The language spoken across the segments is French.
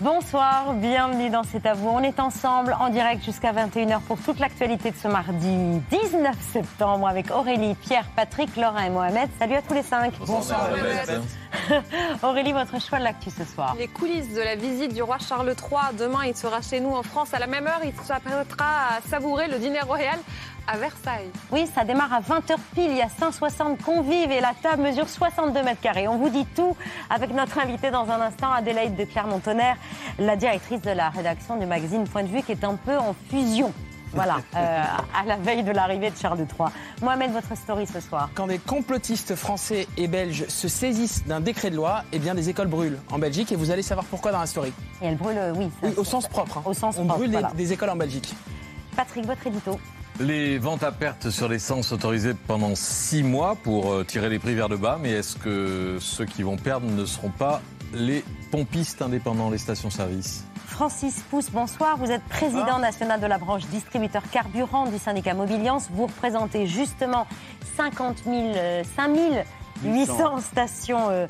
Bonsoir, bienvenue dans C'est à vous. On est ensemble en direct jusqu'à 21h pour toute l'actualité de ce mardi 19 septembre avec Aurélie, Pierre, Patrick, Laurent et Mohamed. Salut à tous les cinq. Bonsoir, Aurélie, votre choix de l'actu ce soir. Les coulisses de la visite du roi Charles III. Demain, il sera chez nous en France à la même heure. Il s'apprêtera à savourer le dîner royal à Versailles. Oui, ça démarre à 20h pile. Il y a 160 convives et la table mesure 62 mètres carrés. On vous dit tout avec notre invitée dans un instant, Adélaïde de Clermont-Tonnerre, la directrice de la rédaction du magazine Point de vue, qui est un peu en fusion. Voilà, euh, à la veille de l'arrivée de Charles III. Mohamed, votre story ce soir. Quand des complotistes français et belges se saisissent d'un décret de loi, eh bien des écoles brûlent en Belgique et vous allez savoir pourquoi dans la story. Et elle brûle, euh, oui. ça, Oui, au sens propre. hein. Au sens On propre, brûle des- des écoles en Belgique. Patrick, votre édito. Les ventes à perte sur l'essence autorisées pendant six mois pour euh, tirer les prix vers le bas, mais est-ce que ceux qui vont perdre ne seront pas les pompistes indépendants, les stations-service? Francis Pousse, bonsoir. Vous êtes président national de la branche distributeur carburant du syndicat Mobiliance. Vous représentez justement 50 000, euh, 5 800 stations euh,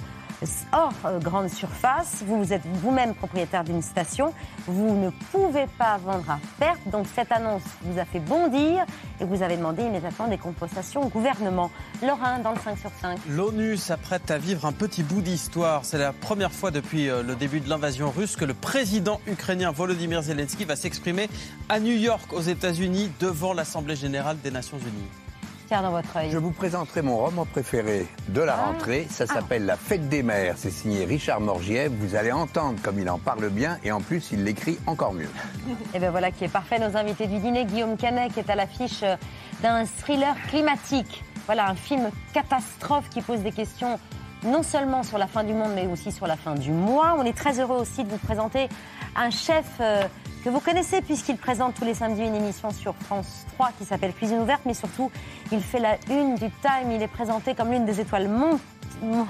hors euh, grande surface. Vous êtes vous-même propriétaire d'une station. Vous ne pouvez pas vendre à perte. Donc cette annonce vous a fait bondir et vous avez demandé immédiatement des compensations au gouvernement. Lorrain, dans le 5 sur 5. L'ONU s'apprête à vivre un petit bout d'histoire. C'est la première fois depuis euh, le début de l'invasion russe que le président ukrainien Volodymyr Zelensky va s'exprimer à New York, aux États-Unis, devant l'Assemblée générale des Nations unies. Dans votre œil. Je vous présenterai mon roman préféré de la Ah. rentrée. Ça s'appelle La Fête des Mères. C'est signé Richard Morgiève. Vous allez entendre comme il en parle bien et en plus il l'écrit encore mieux. Et bien voilà qui est parfait. Nos invités du dîner, Guillaume Canet, qui est à l'affiche euh, d'un thriller climatique. Voilà, un film catastrophe qui pose des questions non seulement sur la fin du monde, mais aussi sur la fin du mois. On est très heureux aussi de vous présenter un chef euh, que vous connaissez puisqu'il présente tous les samedis une émission sur France 3 qui s'appelle Cuisine ouverte, mais surtout, il fait la une du Time. Il est présenté comme l'une des étoiles mon- mon-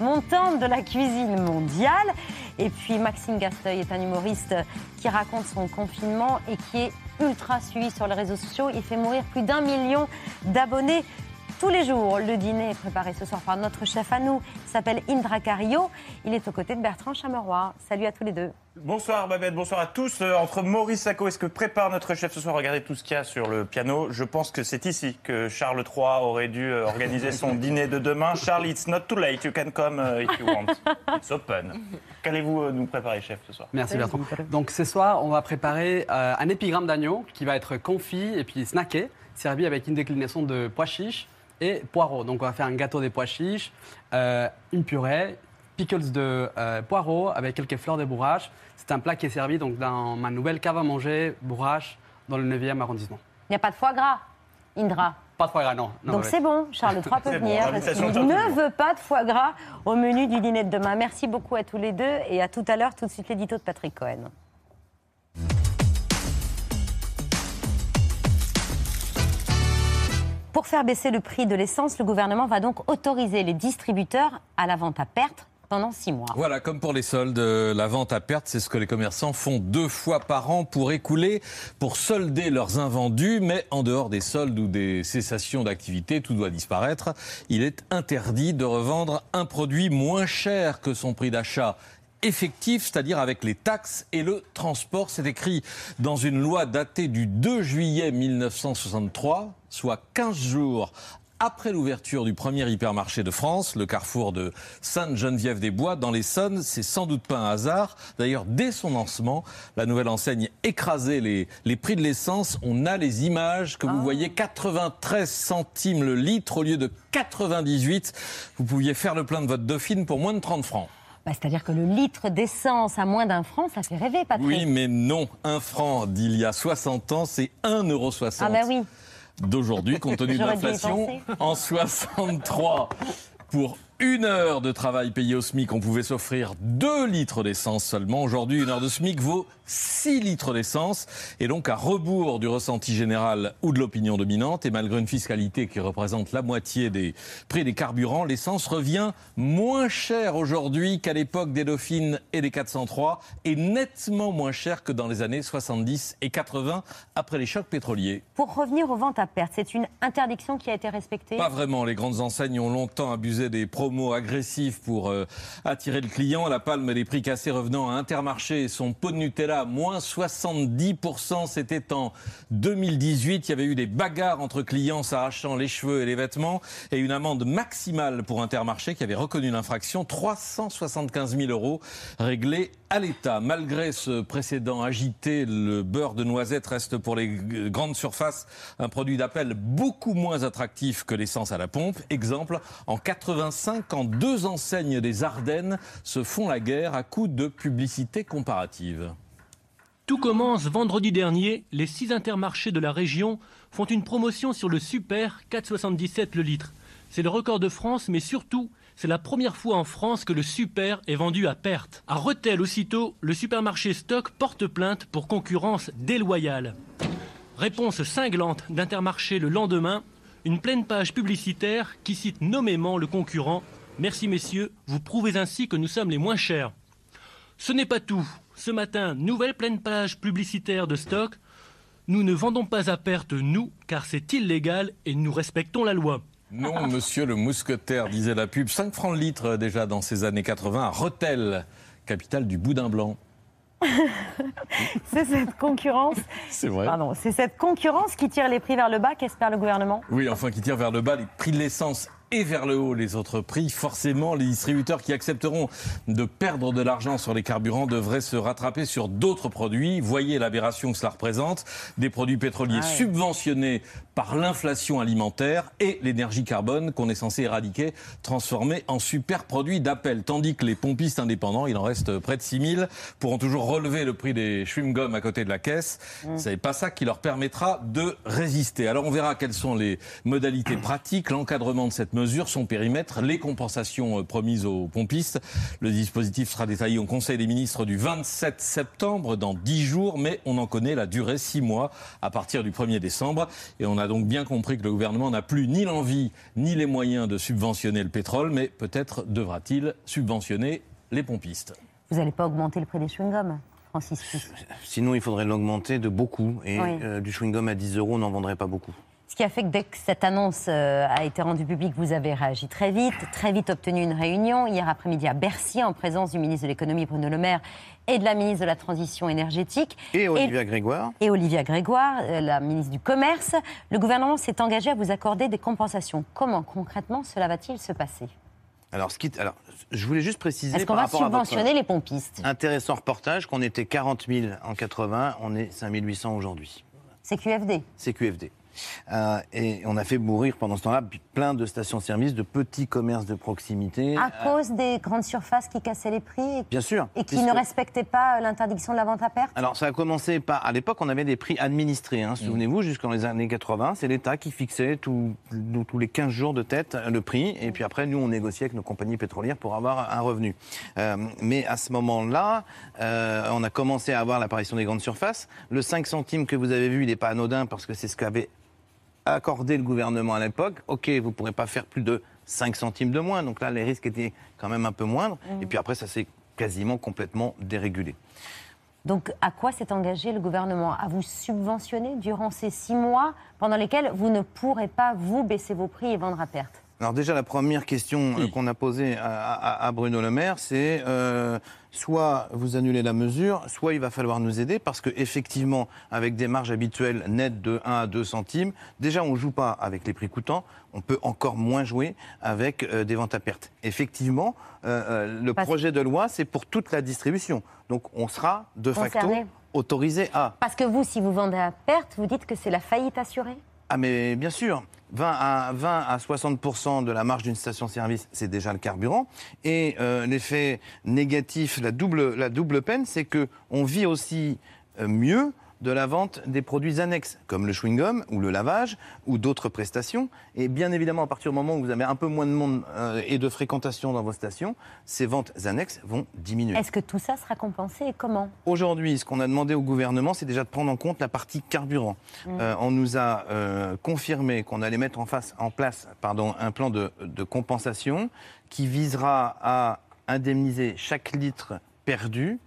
montantes de la cuisine mondiale. Et puis Maxime Gasteuil est un humoriste qui raconte son confinement et qui est ultra suivi sur les réseaux sociaux. Il fait mourir plus d'un million d'abonnés tous les jours. Le dîner est préparé ce soir par notre chef à nous, il s'appelle Indra Cario. Il est aux côtés de Bertrand Chameroy. Salut à tous les deux. Bonsoir Babette, bonsoir à tous. Euh, entre Maurice Sacco et ce que prépare notre chef ce soir, regardez tout ce qu'il y a sur le piano. Je pense que c'est ici que Charles III aurait dû euh, organiser son dîner de demain. Charles, it's not too late, you can come uh, if you want. It's open. Qu'allez-vous euh, nous préparer, chef, ce soir? Merci Bertrand. Donc ce soir, on va préparer euh, un épigramme d'agneau qui va être confit et puis snacké, servi avec une déclinaison de pois chiches et poireaux. Donc on va faire un gâteau des pois chiches, euh, une purée, pickles de euh, poireaux avec quelques fleurs de bourrache. C'est un plat qui est servi donc dans ma nouvelle cave à manger, bourrache, dans le 9e arrondissement. Il n'y a pas de foie gras, Indra. Pas de foie gras, non. Non, Donc c'est bon, Charles III peut bon, venir. parce l'invitation qu'il tient ne veut pas de foie gras au menu du dîner de demain. Merci beaucoup à tous les deux et à tout à l'heure, tout de suite l'édito de Patrick Cohen. Pour faire baisser le prix de l'essence, le gouvernement va donc autoriser les distributeurs à la vente à perte pendant six mois. Voilà, comme pour les soldes, la vente à perte, c'est ce que les commerçants font deux fois par an pour écouler, pour solder leurs invendus, mais en dehors des soldes ou des cessations d'activité, tout doit disparaître. Il est interdit de revendre un produit moins cher que son prix d'achat effectif, c'est-à-dire avec les taxes et le transport. C'est écrit dans une loi datée du 2 juillet 1963, soit 15 jours après l'ouverture du premier hypermarché de France, le carrefour de Sainte-Geneviève-des-Bois, dans l'Essonne, c'est sans doute pas un hasard. D'ailleurs, dès son lancement, la nouvelle enseigne écrasait les, les prix de l'essence. On a les images que vous voyez, 93 centimes le litre au lieu de 98. Vous pouviez faire le plein de votre Dauphine pour moins de 30 francs. Bah, C'est-à-dire que le litre d'essence à moins d'un franc, ça fait rêver, Patrick. Oui, mais non. Un franc d'il y a 60 ans, c'est 1,60 euro. Ah ben oui. d'aujourd'hui, compte tenu de l'inflation. En 63, pour une heure de travail payé au SMIC, on pouvait s'offrir 2 litres d'essence seulement. Aujourd'hui, une heure de SMIC vaut 6 litres d'essence. Et donc, à rebours du ressenti général ou de l'opinion dominante, et malgré une fiscalité qui représente la moitié des prix des carburants, l'essence revient moins cher aujourd'hui qu'à l'époque des Dauphines et des 403, et nettement moins cher que dans les années 70 et 80, après les chocs pétroliers. Pour revenir aux ventes à perte, c'est une interdiction qui a été respectée? Pas vraiment. Les grandes enseignes ont longtemps abusé des promos agressifs pour euh, attirer le client. La palme des prix cassés revenant à Intermarché, son pot de Nutella, moins 70%. C'était en 2018. Il y avait eu des bagarres entre clients s'arrachant les cheveux et les vêtements et une amende maximale pour Intermarché qui avait reconnu l'infraction, 375 000 euros réglés à l'État. Malgré ce précédent agité, le beurre de noisette reste pour les grandes surfaces un produit d'appel beaucoup moins attractif que l'essence à la pompe. Exemple, en 85, quand deux enseignes des Ardennes se font la guerre à coups de publicité comparative. Tout commence vendredi dernier. Les six intermarchés de la région font une promotion sur le Super 4,77 le litre. C'est le record de France, mais surtout, c'est la première fois en France que le Super est vendu à perte. À Rethel, aussitôt, le supermarché Stock porte plainte pour concurrence déloyale. Réponse cinglante d'Intermarché le lendemain, une pleine page publicitaire qui cite nommément le concurrent. Merci messieurs, vous prouvez ainsi que nous sommes les moins chers. Ce n'est pas tout. Ce matin, nouvelle pleine page publicitaire de stock. Nous ne vendons pas à perte, nous, car c'est illégal et nous respectons la loi. Non, monsieur le mousquetaire, disait la pub. 5 francs le litre déjà dans ces années 80 à Rethel, capitale du boudin blanc. C'est cette concurrence. C'est vrai. Pardon, c'est cette concurrence qui tire les prix vers le bas qu'espère le gouvernement? Oui, enfin, qui tire vers le bas les prix de l'essence et vers le haut les autres prix. Forcément, les distributeurs qui accepteront de perdre de l'argent sur les carburants devraient se rattraper sur d'autres produits. Voyez l'aberration que cela représente. Des produits pétroliers Ah ouais. subventionnés par l'inflation alimentaire et l'énergie carbone qu'on est censé éradiquer, transformés en super produits d'appel. Tandis que les pompistes indépendants, il en reste près de 6000, pourront toujours relever le prix des chewing-gums à côté de la caisse. C'est pas ça qui leur permettra de résister. Alors on verra quelles sont les modalités pratiques, l'encadrement de cette mesure, son périmètre, les compensations euh, promises aux pompistes. Le dispositif sera détaillé au Conseil des ministres du 27 septembre, dans 10 jours, mais on en connaît la durée, 6 mois, à partir du 1er décembre. Et on a donc bien compris que le gouvernement n'a plus ni l'envie ni les moyens de subventionner le pétrole, mais peut-être devra-t-il subventionner les pompistes. Vous n'allez pas augmenter le prix des chewing-gums, Francis. Sinon, il faudrait l'augmenter de beaucoup. Et Oui. euh, du chewing-gum à 10 euros, on n'en vendrait pas beaucoup. Ce qui a fait que dès que cette annonce euh, a été rendue publique, vous avez réagi très vite, très vite obtenu une réunion hier après-midi à Bercy en présence du ministre de l'économie Bruno Le Maire et de la ministre de la transition énergétique. Et Olivia Grégoire et Olivia Grégoire, euh, la ministre du Commerce. Le gouvernement s'est engagé à vous accorder des compensations. Comment concrètement cela va-t-il se passer? Alors, ce qui, alors, je voulais juste préciser Est-ce qu'on va subventionner les pompistes? intéressant reportage qu'on était 40 000 en 80, on est 5 800 aujourd'hui. C'est QFD. C'est QFD. Euh, et on a fait mourir pendant ce temps-là plein de stations-service, de petits commerces de proximité. À Euh, cause des grandes surfaces qui cassaient les prix et, Bien sûr. et qui puisque- ne respectaient pas euh, l'interdiction de la vente à perte? Alors, ça a commencé par. À l'époque, on avait des prix administrés. hein, Souvenez-vous, jusqu'en les années 80, c'est l'État qui fixait tout- tous- tous les 15 jours de tête le prix. Et puis après, nous, on négociait avec nos compagnies pétrolières pour avoir un revenu. Euh, mais à ce moment-là, on a commencé à avoir l'apparition des grandes surfaces. Le 5 centimes que vous avez vu, il n'est pas anodin parce que c'est ce qu'avait accordé le gouvernement à l'époque. OK, vous ne pourrez pas faire plus de 5 centimes de moins. Donc là, les risques étaient quand même un peu moindres. Et puis après, ça s'est quasiment complètement dérégulé. Donc, à quoi s'est engagé le gouvernement? À vous subventionner durant ces six mois pendant lesquels vous ne pourrez pas, vous, baisser vos prix et vendre à perte? Alors déjà, la première question euh, qu'on a posée à, à- à Bruno Le Maire, c'est euh, soit vous annulez la mesure, soit il va falloir nous aider, parce qu'effectivement, avec des marges habituelles nettes de 1 à 2 centimes, déjà, on ne joue pas avec les prix coûtants, on peut encore moins jouer avec euh, des ventes à perte. Effectivement, euh, le Parce- projet de loi, c'est pour toute la distribution. Donc on sera de facto Concerné. autorisé à... Parce que vous, si vous vendez à perte, vous dites que c'est la faillite assurée Ah mais bien sûr, 20 à, 20 à 60% de la marge d'une station-service, c'est déjà le carburant. Et euh, l'effet négatif, la double, la double peine, c'est que on vit aussi euh, mieux de la vente des produits annexes, comme le chewing-gum ou le lavage ou d'autres prestations. Et bien évidemment, à partir du moment où vous avez un peu moins de monde euh, et de fréquentation dans vos stations, ces ventes annexes vont diminuer. Est-ce que tout ça sera compensé et comment? Aujourd'hui, ce qu'on a demandé au gouvernement, c'est déjà de prendre en compte la partie carburant. Mm. Euh, on nous a euh, confirmé qu'on allait mettre en, face, en place pardon, un plan de, de compensation qui visera à indemniser chaque litre perdu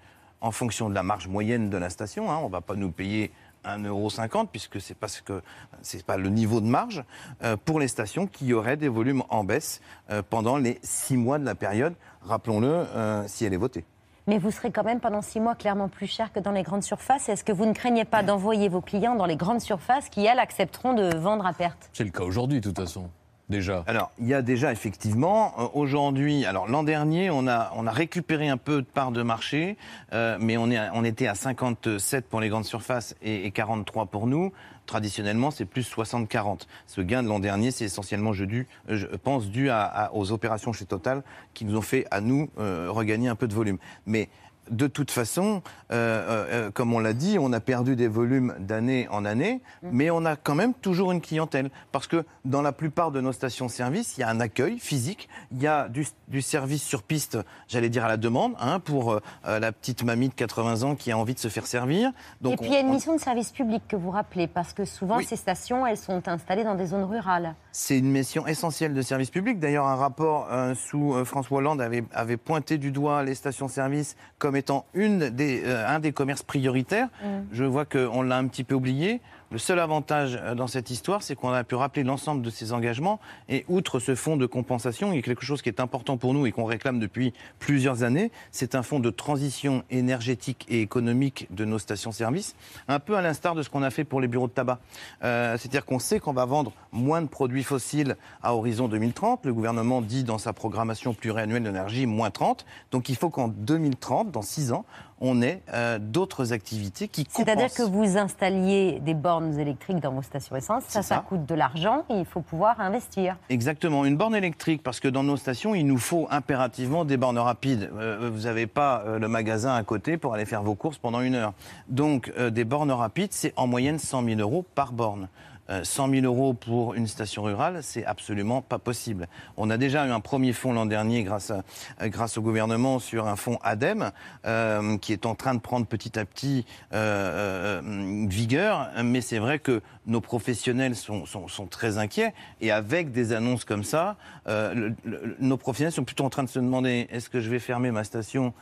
en fonction de la marge moyenne de la station. hein. On ne va pas nous payer 1,50€ puisque c'est parce que c'est pas le niveau de marge euh, pour les stations qui auraient des volumes en baisse euh, pendant les six mois de la période. Rappelons-le, euh, si elle est votée. Mais vous serez quand même pendant six mois clairement plus cher que dans les grandes surfaces. Est-ce que vous ne craignez pas d'envoyer vos clients dans les grandes surfaces qui, elles, accepteront de vendre à perte? C'est le cas aujourd'hui, de toute façon. Déjà. Alors, il y a déjà effectivement, euh, aujourd'hui, alors l'an dernier, on a, on a récupéré un peu de part de marché, euh, mais on, est, on était à 57 pour les grandes surfaces et, et 43 pour nous. Traditionnellement, c'est plus 60-40. Ce gain de l'an dernier, c'est essentiellement, je, dû, je pense, dû à- aux opérations chez Total qui nous ont fait, à nous, euh, regagner un peu de volume. Mais de toute façon, euh, euh, euh, comme on l'a dit, on a perdu des volumes d'année en année, mais on a quand même toujours une clientèle. Parce que dans la plupart de nos stations-service, il y a un accueil physique, il y a du, du service sur piste, j'allais dire à la demande, hein, pour euh, la petite mamie de 80 ans qui a envie de se faire servir. Et puis on- il y a une on- mission de service public que vous rappelez, parce que souvent Oui. ces stations, elles sont installées dans des zones rurales. C'est une mission essentielle de service public. D'ailleurs, un rapport sous François Hollande avait, avait pointé du doigt les stations-service comme étant une des, euh, un des commerces prioritaires. Je vois qu'on l'a un petit peu oublié. Le seul avantage euh, dans cette histoire, c'est qu'on a pu rappeler l'ensemble de ces engagements. Et outre ce fonds de compensation, il y a quelque chose qui est important pour nous et qu'on réclame depuis plusieurs années. C'est un fonds de transition énergétique et économique de nos stations-service, un peu à l'instar de ce qu'on a fait pour les bureaux de tabac. Euh, C'est-à-dire qu'on sait qu'on va vendre moins de produits fossiles à horizon 2030. Le gouvernement dit dans sa programmation pluriannuelle d'énergie moins 30. Donc il faut qu'en 2030, dans 6 ans, on ait euh, d'autres activités qui C'est-à-dire compensent. que vous installiez des bornes électriques dans vos stations essence, ça, ça ça. coûte de l'argent et il faut pouvoir investir. Exactement, une borne électrique, parce que dans nos stations, il nous faut impérativement des bornes rapides. Euh, vous n'avez pas euh, le magasin à côté pour aller faire vos courses pendant une heure. Donc, euh, des bornes rapides, c'est en moyenne 100 000 euros par borne. Euh, 100 000 euros pour une station rurale, c'est absolument pas possible. On a déjà eu un premier fonds l'an dernier grâce, euh, grâce au gouvernement sur un fonds ADEME euh, qui est en train de prendre petit à petit euh, euh, vigueur. Mais c'est vrai que nos professionnels sont, sont- très inquiets et avec des annonces comme ça, euh, nos professionnels sont plutôt en train de se demander est-ce que je vais fermer ma station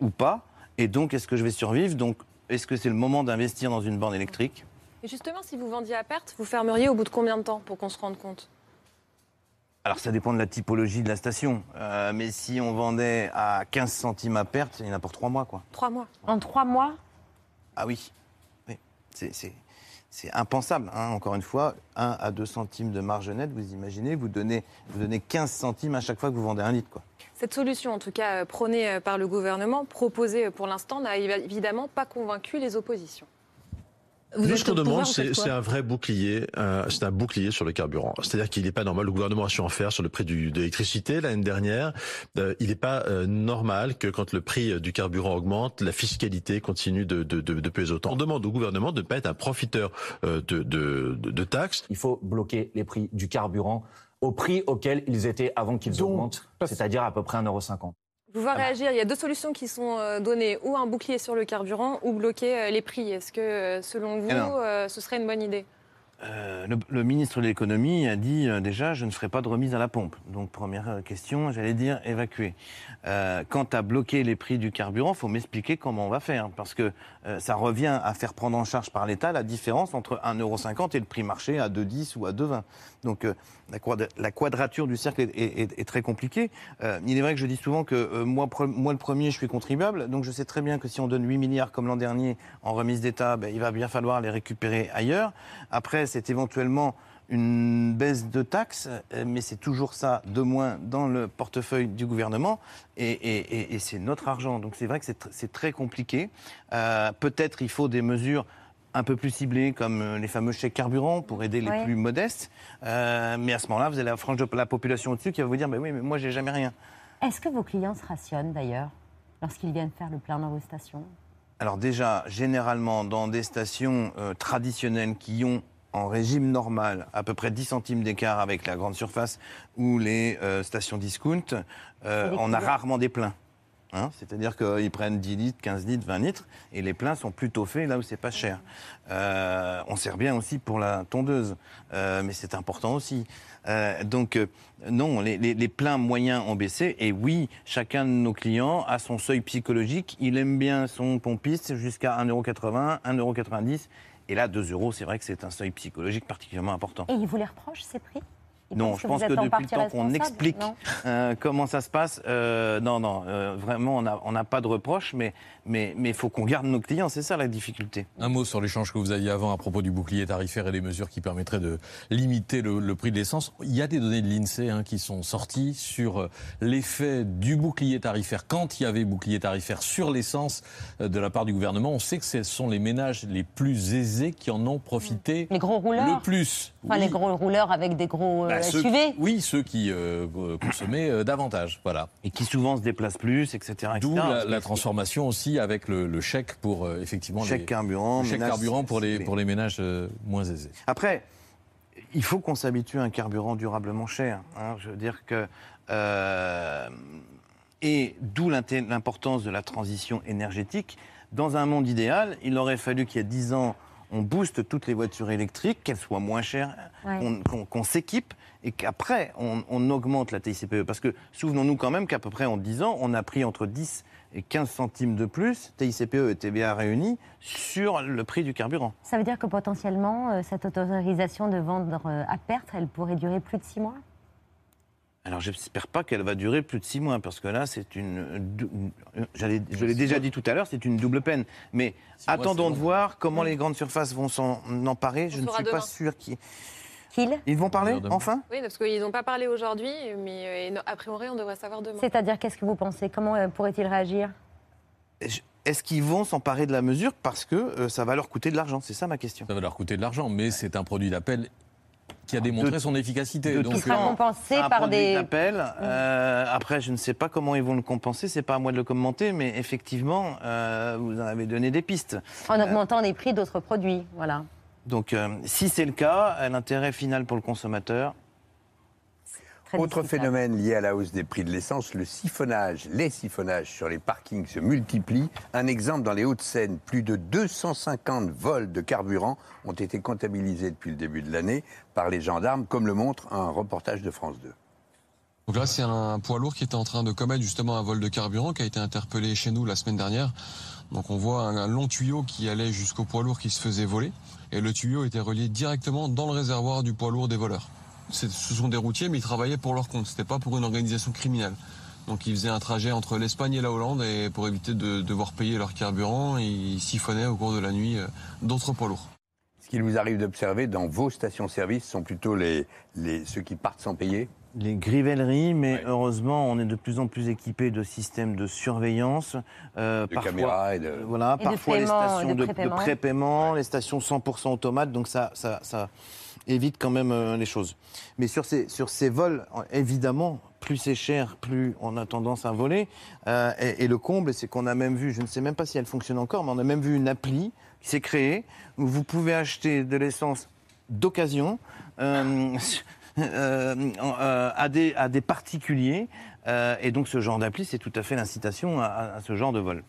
ou pas? Et donc, est-ce que je vais survivre? Donc, est-ce que c'est le moment d'investir dans une borne électrique? Et justement, si vous vendiez à perte, vous fermeriez au bout de combien de temps pour qu'on se rende compte? Alors ça dépend de la typologie de la station. Euh, mais si on vendait à 15 centimes à perte, il y en a pour 3 mois. quoi. Trois mois. En trois mois, Ah oui, oui. C'est, impensable. hein. Encore une fois, 1 à 2 centimes de marge nette, vous imaginez, vous donnez, vous donnez 15 centimes à chaque fois que vous vendez un litre. Quoi. Cette solution, en tout cas euh, prônée euh, par le gouvernement, proposée pour l'instant, n'a évi- évidemment pas convaincu les oppositions. Nous, êtes ce qu'on demande, vous c'est un vrai bouclier. euh, c'est un bouclier sur le carburant. C'est-à-dire qu'il n'est pas normal. Le gouvernement a su en faire sur le prix du, de l'électricité l'année dernière. Euh, il n'est pas euh, normal que quand le prix euh, du carburant augmente, la fiscalité continue de, de, de, de peser autant. On demande au gouvernement de ne pas être un profiteur euh, de, de, de, de taxes. Il faut bloquer les prix du carburant au prix auquel ils étaient avant qu'ils augmentent, c'est-à-dire à peu près 1,50€. Je vous vois réagir. Il y a deux solutions qui sont euh, données ou un bouclier sur le carburant ou bloquer euh, les prix. Est-ce que, euh, selon vous, euh, ce serait une bonne idée? Euh, le, le ministre de l'économie a dit euh, déjà je ne ferai pas de remise à la pompe. Donc première question, j'allais dire évacuer. Euh, quant à bloquer les prix du carburant, faut m'expliquer comment on va faire parce que ça revient à faire prendre en charge par l'État la différence entre 1,50€ et le prix marché à 2,10 ou à 2,20. Donc la, quad- la quadrature du cercle est, très compliquée. Euh, il est vrai que je dis souvent que euh, moi, le premier je suis contribuable, donc je sais très bien que si on donne 8 milliards comme l'an dernier en remise d'État, ben, il va bien falloir les récupérer ailleurs. Après c'est éventuellement une baisse de taxes, euh, mais c'est toujours ça de moins dans le portefeuille du gouvernement, et, c'est notre argent. Donc c'est vrai que c'est tr- c'est très compliqué. Peut-être il faut des mesures un peu plus ciblées, comme euh, les fameux chèques carburant pour aider les plus modestes. Euh, mais à ce moment-là, vous avez la frange de la population au-dessus qui va vous dire, bah oui, mais moi j'ai jamais rien. est-ce que vos clients se rationnent d'ailleurs lorsqu'ils viennent faire le plein dans vos stations? Alors déjà, généralement, dans des stations euh, traditionnelles qui ont en régime normal à peu près 10 centimes d'écart avec la grande surface ou les euh, stations discount, euh, on a rarement des pleins. Hein, C'est-à-dire qu'ils prennent 10 litres, 15 litres, 20 litres, et les pleins sont plutôt faits là où c'est pas cher. Euh, on sert bien aussi pour la tondeuse, euh, mais c'est important aussi. Euh, donc euh, non, les, les- les pleins moyens ont baissé, et oui, chacun de nos clients a son seuil psychologique. Il aime bien son pompiste jusqu'à 1,80€, 1,90€, et là 2 euros, c'est vrai que c'est un seuil psychologique particulièrement important. Et ils vous les reprochent, ces prix? Non, je pense que depuis le temps qu'on explique euh, comment ça se passe, euh, non, non, euh, vraiment, on n'a pas de reproche, mais mais mais faut qu'on garde nos clients, c'est ça la difficulté. Un mot sur l'échange que vous aviez avant à propos du bouclier tarifaire et des mesures qui permettraient de limiter le, le prix de l'essence. Il y a des données de l'INSEE hein, qui sont sorties sur l'effet du bouclier tarifaire quand il y avait bouclier tarifaire sur l'essence de la part du gouvernement. On sait que ce sont les ménages les plus aisés qui en ont profité Les gros rouleurs le plus. Enfin, Oui. les gros rouleurs avec des gros euh, Bah, ceux- SUV oui, ceux qui euh, euh, consommaient euh, davantage. Voilà. Et qui souvent se déplacent plus, etc. D'où etc. la, la transformation aussi avec le, le chèque pour euh, effectivement Chèque les, carburant, le chèque ménage carburant pour les, pour les ménages euh, moins aisés. Après, il faut qu'on s'habitue à un carburant durablement cher. hein. Je veux dire que. euh, et d'où l'importance de la transition énergétique. Dans un monde idéal, il aurait fallu qu'il y ait 10 ans, on booste toutes les voitures électriques, qu'elles soient moins chères, Ouais. qu'on s'équipe et qu'après, on, on augmente la TICPE. Parce que souvenons-nous quand même qu'à peu près en 10 ans, on a pris entre 10 et 15 centimes de plus, TICPE et TVA réunis, sur le prix du carburant. Ça veut dire que potentiellement, euh, cette autorisation de vendre euh, à perte, elle pourrait durer plus de six mois? Alors j'espère pas qu'elle va durer plus de six mois, parce que là, c'est une... Je l'ai déjà dit tout à l'heure, c'est une double peine. Mais attendons de voir comment les grandes surfaces vont s'en emparer. Je ne suis pas sûr qu'ils... Qu'il Ils vont parler, enfin? Oui, parce qu'ils n'ont pas parlé aujourd'hui, mais euh, a priori, on devrait savoir demain. C'est-à-dire, qu'est-ce que vous pensez? Comment euh, pourrait-il réagir? Je- Est-ce qu'ils vont s'emparer de la mesure parce que euh, ça va leur coûter de l'argent? C'est ça ma question. Ça va leur coûter de l'argent, mais c'est un produit d'appel qui a démontré De- son efficacité. de Donc, tout Il sera compensé C'est un par des... d'appel. Euh, après, je ne sais pas comment ils vont le compenser. C'est pas à moi de le commenter, mais effectivement, euh, vous en avez donné des pistes. En augmentant les prix d'autres produits, voilà. Donc, euh, si c'est le cas, euh, l'intérêt final pour le consommateur, Autre phénomène lié à la hausse des prix de l'essence, le siphonnage. Les siphonnages sur les parkings se multiplient. Un exemple dans les Hauts-de-Seine, plus de 250 vols de carburant ont été comptabilisés depuis le début de l'année par les gendarmes, comme le montre un reportage de France 2. Donc là, c'est un poids lourd qui était en train de commettre justement un vol de carburant qui a été interpellé chez nous la semaine dernière. Donc on voit un long tuyau qui allait jusqu'au poids lourd qui se faisait voler. Et le tuyau était relié directement dans le réservoir du poids lourd des voleurs. Ce sont des routiers, mais ils travaillaient pour leur compte. C'était pas pour une organisation criminelle. Donc ils faisaient un trajet entre l'Espagne et la Hollande et pour éviter de devoir payer leur carburant, ils siphonnaient au cours de la nuit euh, d'autres poids lourds. Ce qu'il vous arrive d'observer dans vos stations-service sont plutôt les, les, ceux qui partent sans payer? Les grivelleries, mais heureusement, on est de plus en plus équipé de systèmes de surveillance. euh, de parfois- caméras et de... Voilà, Et de parfois les stations de prépaiement, les stations 100% automates, donc ça, ça, ça évite quand même euh, les choses. Mais sur ces, sur ces vols, évidemment, plus c'est cher, plus on a tendance à voler. Euh, et, le comble, c'est qu'on a même vu, je ne sais même pas si elle fonctionne encore, mais on a même vu une appli qui s'est créée où vous pouvez acheter de l'essence d'occasion. euh, à, des, à des particuliers. Et donc ce genre d'appli, c'est tout à fait l'incitation à ce genre de vol.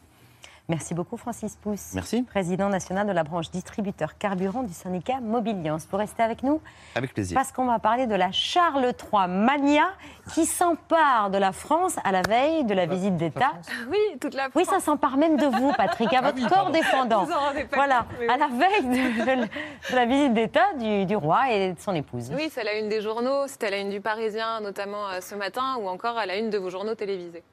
Merci beaucoup, Francis Pousse. Merci. Président national de la branche distributeur carburant du syndicat Mobiliance. Vous restez avec nous Avec plaisir. parce qu'on va parler de la Charles III Mania qui s'empare de la France à la veille de la visite d'État. Oui, toute la Oui, ça s'empare même de vous, Patrick, à votre corps défendant. Vous en rendez pas Voilà, compte, à oui. la veille de, de- de la visite d'État du, du roi et de son épouse. Oui, c'est la une des journaux, c'était la une du Parisien notamment euh, ce matin, ou encore à la une de vos journaux télévisés.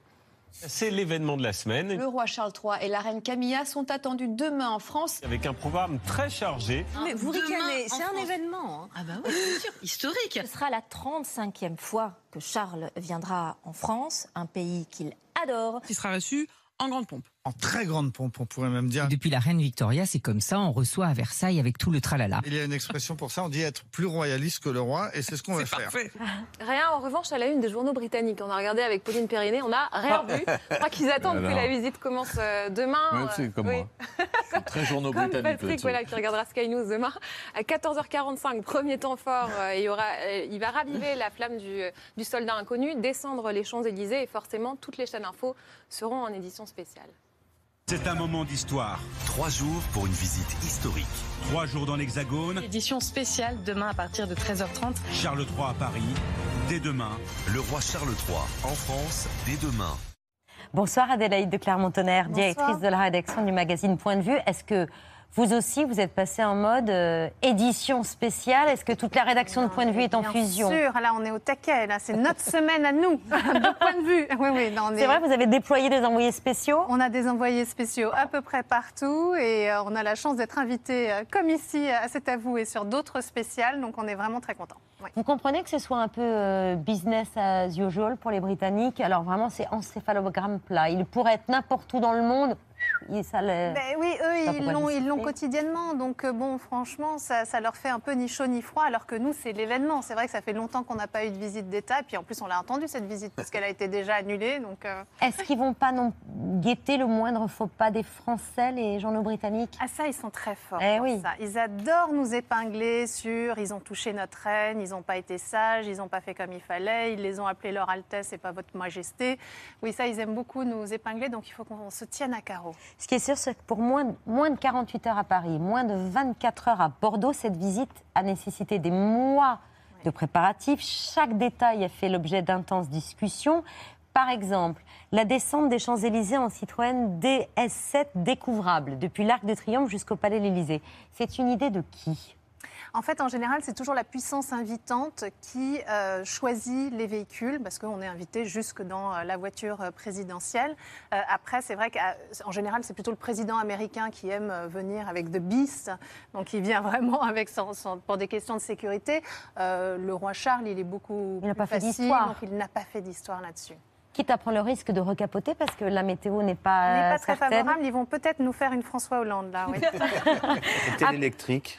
C'est l'événement de la semaine, Le roi Charles III et la reine Camilla sont attendus demain en France. avec un programme très chargé. Mais vous Demain ricanez, c'est un France. événement. hein. Ah bah oui, bien sûr, historique. Ce sera la 35e fois que Charles viendra en France, un pays qu'il adore. qui sera reçu en grande pompe. En très grande pompe, on pourrait même dire. Depuis la reine Victoria, c'est comme ça, on reçoit à Versailles avec tout le tralala. Il y a une expression pour ça, on dit être plus royaliste que le roi, et c'est ce qu'on va faire. Rien en revanche à la une des journaux britanniques. On a regardé avec Pauline Périnée, on n'a rien vu. Je crois qu'ils attendent que la visite commence euh, demain. C'est Euh, comme oui. moi. C'est très journaux Comme britanniques. Patrick, voilà, qui regardera Sky News demain. À 14h45, premier temps fort, euh, il, y aura, euh, il va raviver la flamme du, du soldat inconnu, descendre les Champs-Élysées et forcément, toutes les chaînes info seront en édition spéciale. C'est un moment d'histoire. Trois jours pour une visite historique. Trois jours dans l'Hexagone. Édition spéciale demain à partir de 13h30. Charles III à Paris. Dès demain. Le roi Charles III en France. Dès demain. Bonsoir Adélaïde de Clermont-Tonnerre, directrice de la rédaction du magazine Point de vue. Est-ce que vous aussi, vous êtes passé en mode euh, édition spéciale Est-ce que toute la rédaction de Point de vue est en Bien fusion? sûr, là on est au taquet, là c'est notre semaine à nous, de point de vue. Oui, oui, C'est est- vrai, vous avez déployé des envoyés spéciaux? On a des envoyés spéciaux à peu près partout et euh, on a la chance d'être invité euh, comme ici à C'est à vous et sur d'autres spéciales, donc on est vraiment très contents. Vous comprenez que ce soit un peu euh, business as usual pour les Britanniques? Alors vraiment, c'est encéphalogramme plat. Il pourrait être n'importe où dans le monde. Ça Ben oui, eux, ils l'ont, ils quotidiennement. Donc, euh, bon, franchement, ça, ça leur fait un peu ni chaud ni froid, alors que nous, c'est l'événement. C'est vrai que ça fait longtemps qu'on n'a pas eu de visite d'État. Et puis, en plus, on l'a entendu, cette visite, puisqu'elle a été déjà annulée. Donc, euh, Est-ce qu'ils vont pas non guetter le moindre faux pas des Français, les journaux britanniques? Ah ça, ils sont très forts. Eh oui. ça. Ils adorent nous épingler sur ils ont touché notre reine, ils n'ont pas été sages, ils n'ont pas fait comme il fallait, ils les ont appelés leur Altesse et pas votre Majesté. Oui, ça, ils aiment beaucoup nous épingler, donc il faut qu'on se tienne à carreau. Ce qui est sûr, c'est que pour moins, de- moins de 48 heures à Paris, moins de 24 heures à Bordeaux, cette visite a nécessité des mois de préparatifs. Chaque détail a fait l'objet d'intenses discussions. Par exemple, la descente des Champs-Élysées en Citroën DS7 découvrable, depuis l'Arc de Triomphe jusqu'au Palais de l'Élysée. C'est une idée de qui? En fait, en général, c'est toujours la puissance invitante qui euh, choisit les véhicules, parce qu'on est invité jusque dans euh, la voiture euh, présidentielle. Euh, après, c'est vrai qu'en général, c'est plutôt le président américain qui aime euh, venir avec The Beast, donc il vient vraiment avec son, son- pour des questions de sécurité. Euh, le roi Charles, il est beaucoup Il n'a pas plus fait facile, d'histoire. donc il n'a pas fait d'histoire là-dessus. Quitte à prendre le risque de recapoter parce que la météo n'est pas, Il n'est pas très certaine. favorable, ils vont peut-être nous faire une François Hollande là. Oui. C'était l'électrique.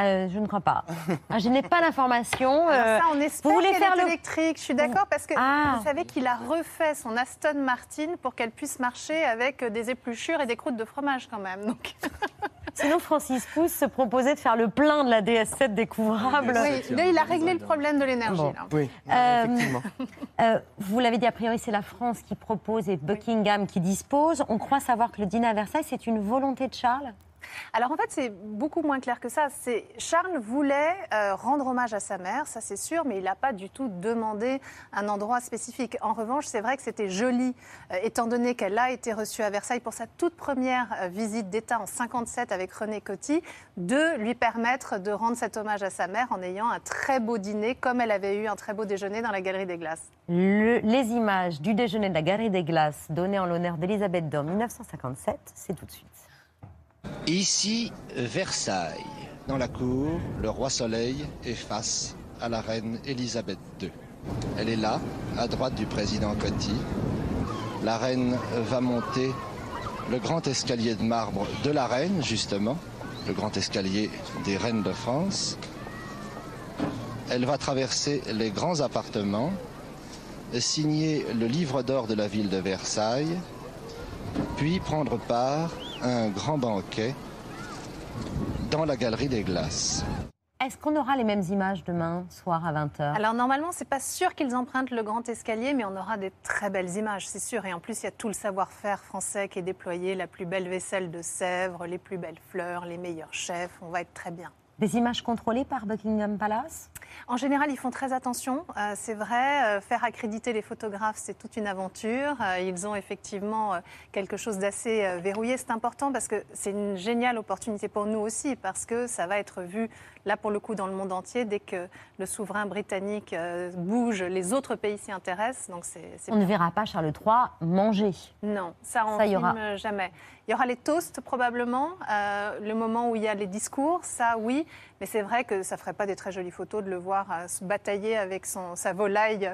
Euh, je ne crois pas. Ah, Je n'ai pas l'information. Euh, ça, on espère vous voulez qu'elle faire est le électrique. Je suis d'accord parce que Ah. vous savez qu'il a refait son Aston Martin pour qu'elle puisse marcher avec des épluchures et des croûtes de fromage quand même. Donc, Sinon, Francis Pousse se proposait de faire le plein de la DS7 découvrable. oui, là, il a réglé le problème de l'énergie. Bon. Oui, Euh, effectivement. Euh, vous l'avez dit, a priori, c'est la France qui propose et Buckingham qui dispose. On croit savoir que le dîner à Versailles, c'est une volonté de Charles? Alors en fait, c'est beaucoup moins clair que ça. C'est Charles voulait euh, rendre hommage à sa mère, ça c'est sûr, mais il n'a pas du tout demandé un endroit spécifique. En revanche, c'est vrai que c'était joli, euh, étant donné qu'elle a été reçue à Versailles pour sa toute première euh, visite d'État en 57 avec René Coty, de lui permettre de rendre cet hommage à sa mère en ayant un très beau dîner, comme elle avait eu un très beau déjeuner dans la Galerie des Glaces. Le- les images du déjeuner de la Galerie des Glaces donné en l'honneur d'Elisabeth en 1957, c'est tout de suite. Ici, Versailles. Dans la cour, le roi Soleil est face à la reine Élisabeth II. Elle est là, à droite du président Coty. La reine va monter le grand escalier de marbre de la reine, justement, le grand escalier des reines de France. Elle va traverser les grands appartements, signer le livre d'or de la ville de Versailles, puis prendre part un grand banquet dans la galerie des glaces. Est-ce qu'on aura les mêmes images demain soir à 20h Alors normalement, c'est pas sûr qu'ils empruntent le grand escalier, mais on aura des très belles images, c'est sûr. Et en plus, il y a tout le savoir-faire français qui est déployé, la plus belle vaisselle de Sèvres, les plus belles fleurs, les meilleurs chefs. On va être très bien. Des images contrôlées par Buckingham Palace? En général, ils font très attention. Euh, c'est vrai, euh, faire accréditer les photographes, c'est toute une aventure. Euh, ils ont effectivement quelque chose d'assez verrouillé. C'est important parce que c'est une géniale opportunité pour nous aussi, parce que ça va être vu, là pour le coup, dans le monde entier. Dès que le souverain britannique euh, bouge, les autres pays s'y intéressent. Donc c'est, On ne verra pas Charles III manger. non, ça on filme aura. jamais. Il y aura les toasts probablement, euh, le moment où il y a les discours, ça oui, mais c'est vrai que ça ferait pas des très jolies photos de le voir euh, se batailler avec son, sa volaille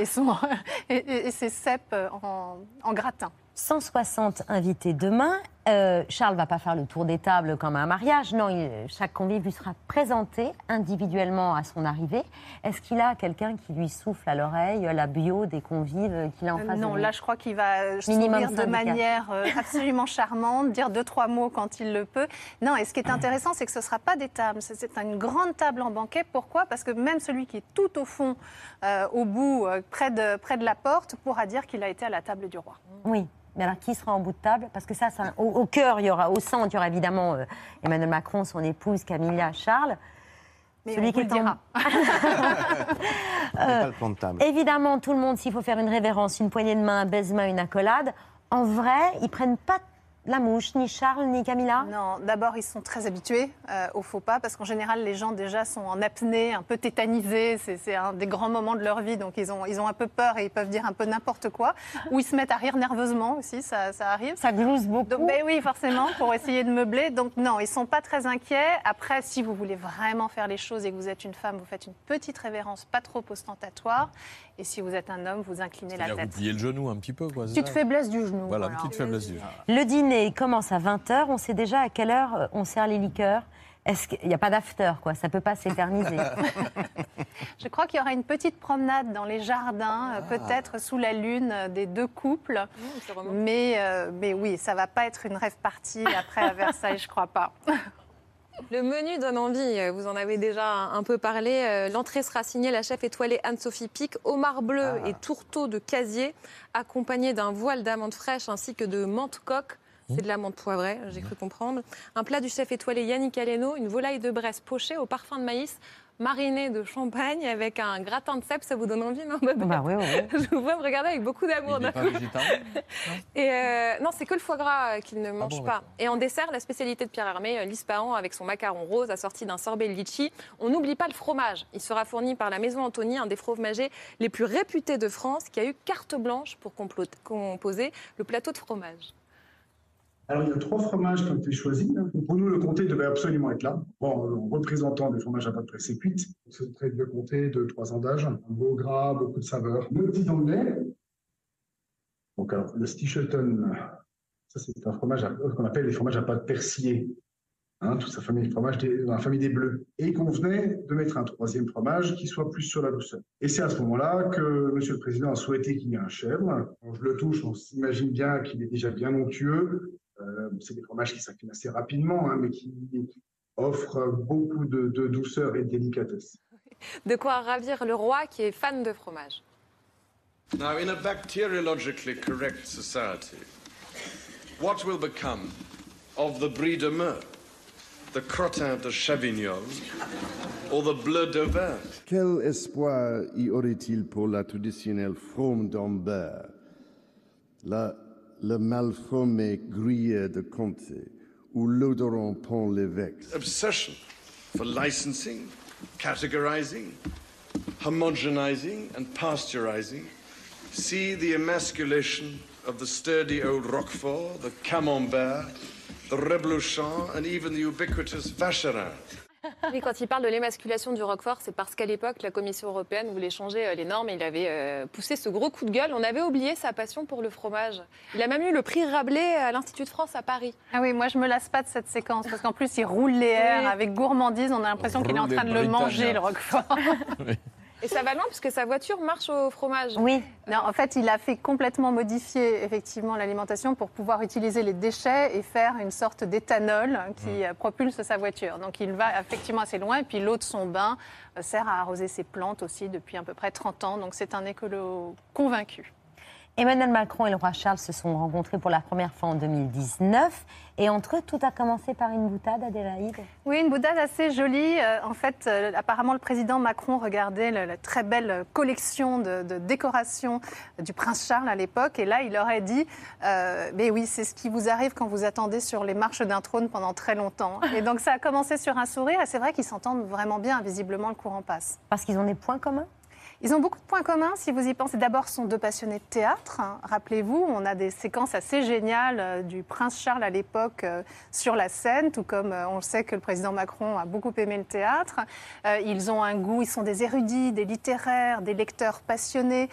et, son, et, et- et ses cèpes en, en gratin. 160 invités demain. Euh, Charles va pas faire le tour des tables comme à un mariage. Non, il- chaque convive lui sera présenté individuellement à son arrivée. Est-ce qu'il a quelqu'un qui lui souffle à l'oreille la bio des convives qu'il a en Euh, face non, de lui là, je crois qu'il va euh, sourire de manière euh, absolument charmante, dire deux, trois mots quand il le peut. Non, et ce qui est intéressant, c'est que ce ne sera pas des tables. C'est- une grande table en banquet. Pourquoi? Parce que même celui qui est tout au fond, euh, au bout, près, de, près de la porte, pourra dire qu'il a été à la table du roi. Oui. Mais alors, qui sera en bout de table? Parce que ça, ça- au, au cœur, il y aura, au centre, il y aura évidemment euh, Emmanuel Macron, son épouse Camilla, Charles. Mais Celui on qui vous est le en- dira. Table. Évidemment, tout le monde, s'il faut faire une révérence, une poignée de main, un baise-main, une accolade, en vrai, ils prennent pas la mouche, ni Charles, ni Camilla? Non, d'abord, ils sont très habitués euh, au faux pas, parce qu'en général, les gens déjà sont en apnée, un peu tétanisés. C'est un des grands moments de leur vie, donc ils ont, ils ont un peu peur et ils peuvent dire un peu n'importe quoi. Ou ils se mettent à rire nerveusement aussi, ça, ça arrive. Ça glousse beaucoup. Donc, ben oui, forcément, pour essayer de meubler. Donc non, ils sont pas très inquiets. Après, si vous voulez vraiment faire les choses et que vous êtes une femme, vous faites une petite révérence, pas trop ostentatoire. Et si vous êtes un homme, vous inclinez la C'est-à-dire vous tête. pliez le genou un petit peu, quoi. Petite ça faiblesse du genou. Voilà, petite faiblesse du genou. Le dîner commence à 20h. On sait déjà à quelle heure euh, on sert les liqueurs. Est-ce qu'il n'y a pas d'after, quoi Ça peut pas s'éterniser. Je crois qu'il y aura une petite promenade dans les jardins, Ah. euh, peut-être sous la lune euh, des deux couples. romantique. mais, euh, mais oui, ça va pas être une rêve partie après à Versailles, je crois pas. Le menu donne envie, vous en avez déjà un peu parlé. Euh, L'entrée sera signée la chef étoilée Anne-Sophie Pic, homard bleu et tourteau de casier, accompagné d'un voile d'amande fraîche ainsi que de menthe coque. C'est de la menthe poivrée, j'ai cru comprendre. Un plat du chef étoilé Yannick Aleno, une volaille de Bresse pochée au parfum de maïs, marinée de champagne avec un gratin de cèpe. Ça vous donne envie, non Bah oui, oui, oui. Je vous vois me regarder avec beaucoup d'amour. Il pas coup. végétarien Et euh, non, c'est que le foie gras euh, qu'il ne mange bon, pas. Et en dessert, la spécialité de Pierre Hermé, euh, l'ispahan avec son macaron rose assorti d'un sorbet litchi. On n'oublie pas le fromage. Il sera fourni par la Maison Anthony, un des fromagers les plus réputés de France, qui a eu carte blanche pour composer le plateau de fromage. Alors, il y a trois fromages qui ont été choisis. Pour nous, le comté devait absolument être là. En représentant des fromages à pâte pressée cuite. C'est très vieux comté de trois ans d'âge. Beau gras, beaucoup de saveur. Le petit anglais. Donc, alors, le Stichelton, ça, c'est un fromage qu'on appelle les fromages à pâte persillée. Hein, toute sa famille de fromages des- dans la famille des bleus. Et il convenait de mettre un troisième fromage qui soit plus sur la douceur. Et c'est à ce moment-là que Monsieur le Président a souhaité qu'il y ait un chèvre. Quand je le touche, on s'imagine bien qu'il est déjà bien onctueux. Euh, c'est des fromages qui s'inclinent assez rapidement, hein, mais qui offrent beaucoup de, de douceur et de délicatesse. De quoi ravir le roi qui est fan de fromage. Now, in a bacteriologically correct society, what will become of the brie de Meaux, the crottin de Chavignon, or the bleu d'Auvergne? Quel espoir y aurait-il pour la traditionnelle frome d'Ambert, la, le malfromé gruyère de Comté ou l'odorant pont l'évêque Obsession for licensing, categorizing, homogenizing, and pasteurizing. See the emasculation of the sturdy old Roquefort, the Camembert, the Reblochon, and even the ubiquitous Vacherin. Oui, quand il parle de l'émasculation du Roquefort, c'est parce qu'à l'époque, la Commission européenne voulait changer euh, les normes et il avait euh, poussé ce gros coup de gueule. On avait oublié sa passion pour le fromage. Il a même eu le prix Rabelais à l'Institut de France à Paris. Ah oui, moi je me lasse pas de cette séquence parce qu'en plus il roule les airs Oui. avec gourmandise. On a l'impression qu'il est en train de le manger, le Roquefort. Et ça va loin puisque sa voiture marche au fromage. Oui. Non, en fait, il a fait complètement modifier effectivement l'alimentation pour pouvoir utiliser les déchets et faire une sorte d'éthanol qui euh, propulse sa voiture. Donc il va effectivement assez loin et puis l'eau de son bain euh, sert à arroser ses plantes aussi depuis à peu près 30 ans. Donc c'est un écolo convaincu. Emmanuel Macron et le roi Charles se sont rencontrés pour la première fois en 2019. Et entre eux, tout a commencé par une boutade, Adélaïde? Oui, une boutade assez jolie. Euh, en fait, euh, apparemment, le président Macron regardait le- la très belle collection de, de décorations du prince Charles à l'époque. Et là, il aurait dit euh, Mais oui, c'est ce qui vous arrive quand vous attendez sur les marches d'un trône pendant très longtemps. Et donc, ça a commencé sur un sourire. Et c'est vrai qu'ils s'entendent vraiment bien. Visiblement, le courant passe. Parce qu'ils ont des points communs? Ils ont beaucoup de points communs, si vous y pensez. D'abord, sont deux passionnés de théâtre. hein. Rappelez-vous, on a des séquences assez géniales euh, du prince Charles à l'époque euh, sur la scène, tout comme euh, on sait que le président Macron a beaucoup aimé le théâtre. Ils ont un goût, ils sont des érudits, des littéraires, des lecteurs passionnés.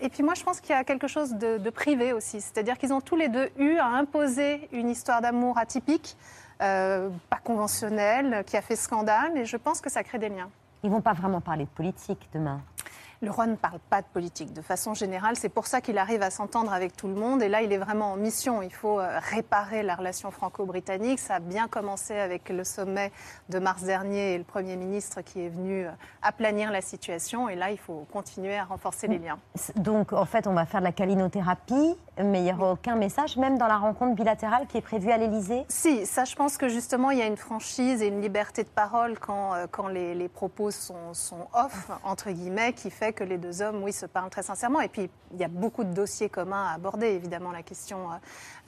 Et puis moi, je pense qu'il y a quelque chose de, privé aussi. C'est-à-dire qu'ils ont tous les deux eu à imposer une histoire d'amour atypique, pas conventionnelle, qui a fait scandale. Et je pense que ça crée des liens. Ils vont pas vraiment parler de politique demain. Le roi ne parle pas de politique de façon générale. C'est pour ça qu'il arrive à s'entendre avec tout le monde. Et là, il est vraiment en mission. Il faut euh, réparer la relation franco-britannique. Ça a bien commencé avec le sommet de mars dernier et le Premier ministre qui est venu euh, aplanir la situation. Et là, il faut continuer à renforcer les liens. Donc, en fait, on va faire de la calinothérapie, mais il n'y aura aucun message, même dans la rencontre bilatérale qui est prévue à l'Élysée? Si, ça, je pense que justement, il y a une franchise et une liberté de parole quand, euh, quand les, les propos sont, sont off, entre guillemets, qui fait que les deux hommes, oui, se parlent très sincèrement. Et puis, il y a beaucoup de dossiers communs à aborder. Évidemment, la question euh,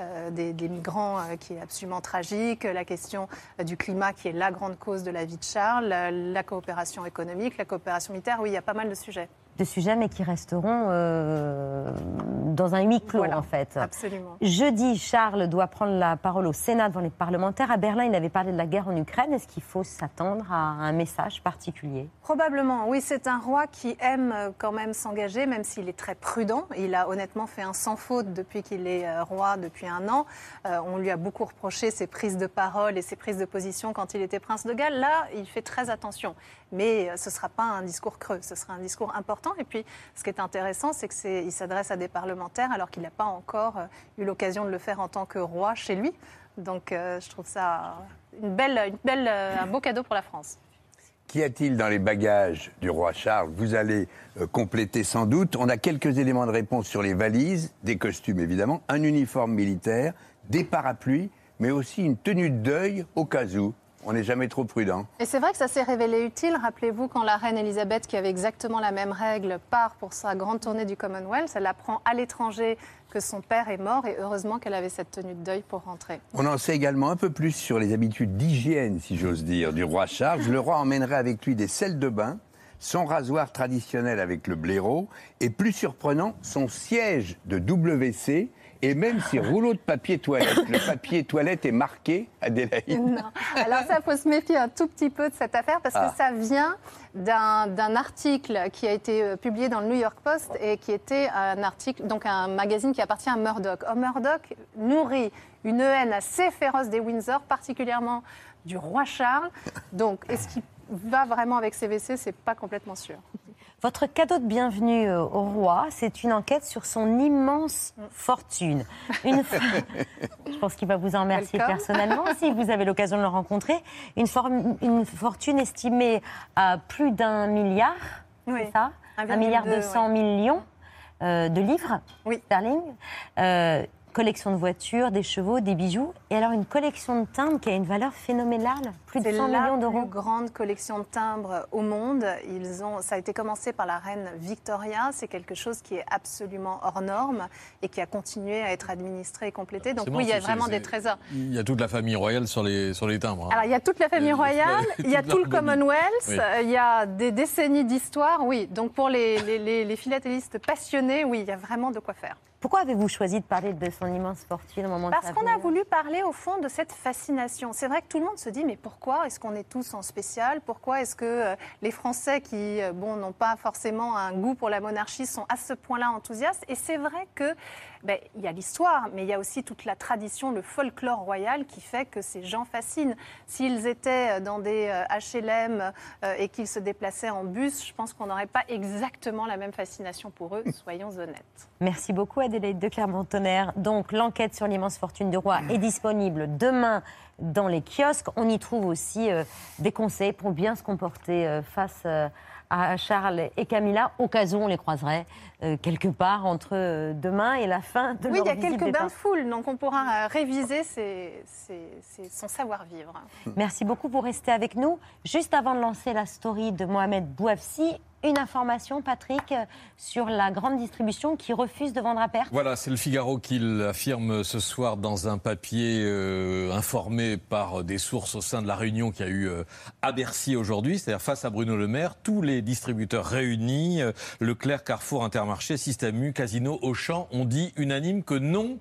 euh, des, migrants euh, qui est absolument tragique, la question du climat qui est la grande cause de la vie de Charles, la coopération économique, la coopération militaire. Oui, il y a pas mal de sujets. De sujets, mais qui resteront euh, dans un huis clos, en fait. Absolument. Jeudi, Charles doit prendre la parole au Sénat devant les parlementaires. À Berlin, il avait parlé de la guerre en Ukraine. Est-ce qu'il faut s'attendre à un message particulier? Probablement, oui, c'est un roi qui aime euh, quand même s'engager, même s'il est très prudent. Il a honnêtement fait un sans faute depuis qu'il est euh, roi depuis un an. Euh, on lui a beaucoup reproché ses prises de parole et ses prises de position quand il était prince de Galles. Là, il fait très attention. Mais ce ne sera pas un discours creux, ce sera un discours important. Et puis, ce qui est intéressant, c'est qu'il s'adresse à des parlementaires alors qu'il n'a pas encore euh, eu l'occasion de le faire en tant que roi chez lui. Donc, euh, je trouve ça une belle, euh, un beau cadeau pour la France. Qu'y a-t-il dans les bagages du roi Charles? Vous allez compléter sans doute. On a quelques éléments de réponse sur les valises, des costumes évidemment, un uniforme militaire, des parapluies, mais aussi une tenue de deuil au cas où. On n'est jamais trop prudent. Et c'est vrai que ça s'est révélé utile. Rappelez-vous, quand la reine Elisabeth, qui avait exactement la même règle, part pour sa grande tournée du Commonwealth, elle apprend à l'étranger que son père est mort et heureusement qu'elle avait cette tenue de deuil pour rentrer. On en sait également un peu plus sur les habitudes d'hygiène, si j'ose dire, du roi Charles. Le roi emmènerait avec lui des sels de bain, son rasoir traditionnel avec le blaireau, et plus surprenant, son siège de WC et même ses rouleaux de papier toilette. Le papier toilette est marqué, Adélaïde. Non. Alors ça, faut se méfier un tout petit peu de cette affaire parce Ah. que ça vient d'un article qui a été euh, publié dans le New York Post et qui était un article, donc un magazine qui appartient à Murdoch. Oh, Murdoch nourrit une haine assez féroce des Windsor, particulièrement du roi Charles. Donc, est-ce qu'il va vraiment avec ces WC C'est pas complètement sûr. Votre cadeau de bienvenue euh, au roi, c'est une enquête sur son immense fortune. Une Je pense qu'il va vous en remercier Welcome. personnellement si vous avez l'occasion de le rencontrer. Une, fortune estimée à plus d'un milliard, c'est ça? Un milliard deux deux, cents millions euh, de livres sterling. Euh, collection de voitures, des chevaux, des bijoux. Et alors une collection de timbres qui a une valeur phénoménale, plus de C'est 100 la millions d'euros. plus grande collection de timbres au monde. Ils ont, ça a été commencé par la reine Victoria. C'est quelque chose qui est absolument hors norme et qui a continué à être administré et complété. Donc C'est oui, il y a vraiment c'est- des trésors. Il y a toute la famille royale sur les, sur les timbres. hein. Alors, il y a toute la famille royale, il y a tout le. Commonwealth, Oui. euh, il y a des décennies d'histoire, oui. Donc, pour les, les, les- les philatélistes passionnés, oui, il y a vraiment de quoi faire. Pourquoi avez-vous choisi de parler de son immense fortune au moment de Parce qu'on a voulu parler au fond de cette fascination. C'est vrai que tout le monde se dit mais pourquoi est-ce qu'on est tous en spécial? Pourquoi est-ce que euh, les Français qui euh, bon n'ont pas forcément un goût pour la monarchie sont à ce point-là enthousiastes? Et c'est vrai que ben, il y a l'histoire, mais il y a aussi toute la tradition, le folklore royal qui fait que ces gens fascinent. S'ils étaient euh, dans des euh, HLM euh, et qu'ils se déplaçaient en bus, je pense qu'on n'aurait pas exactement la même fascination pour eux. Soyons honnêtes. Merci beaucoup Adélaïde de Clermont-Tonnerre. Donc l'enquête sur l'immense fortune du roi est disponible demain dans les kiosques. On y trouve aussi euh, des conseils pour bien se comporter euh, face euh, à Charles et Camilla, au cas où on les croiserait euh, quelque part entre euh, demain et la fin de Oui, leur il y a quelques bains de foule, donc on pourra euh, réviser ses- ses- ses- son savoir-vivre. Merci beaucoup pour rester avec nous. Juste avant de lancer la story de Mohamed Bouafsi, une information, Patrick, sur la grande distribution qui refuse de vendre à perte. Voilà, c'est le Figaro qui l'affirme ce soir dans un papier euh, informé par des sources au sein de la réunion qui a eu euh, à Bercy aujourd'hui, c'est-à-dire face à Bruno Le Maire, tous les distributeurs réunis, euh, Leclerc, Carrefour, Intermarché, Système U, Casino, Auchan, ont dit unanime que non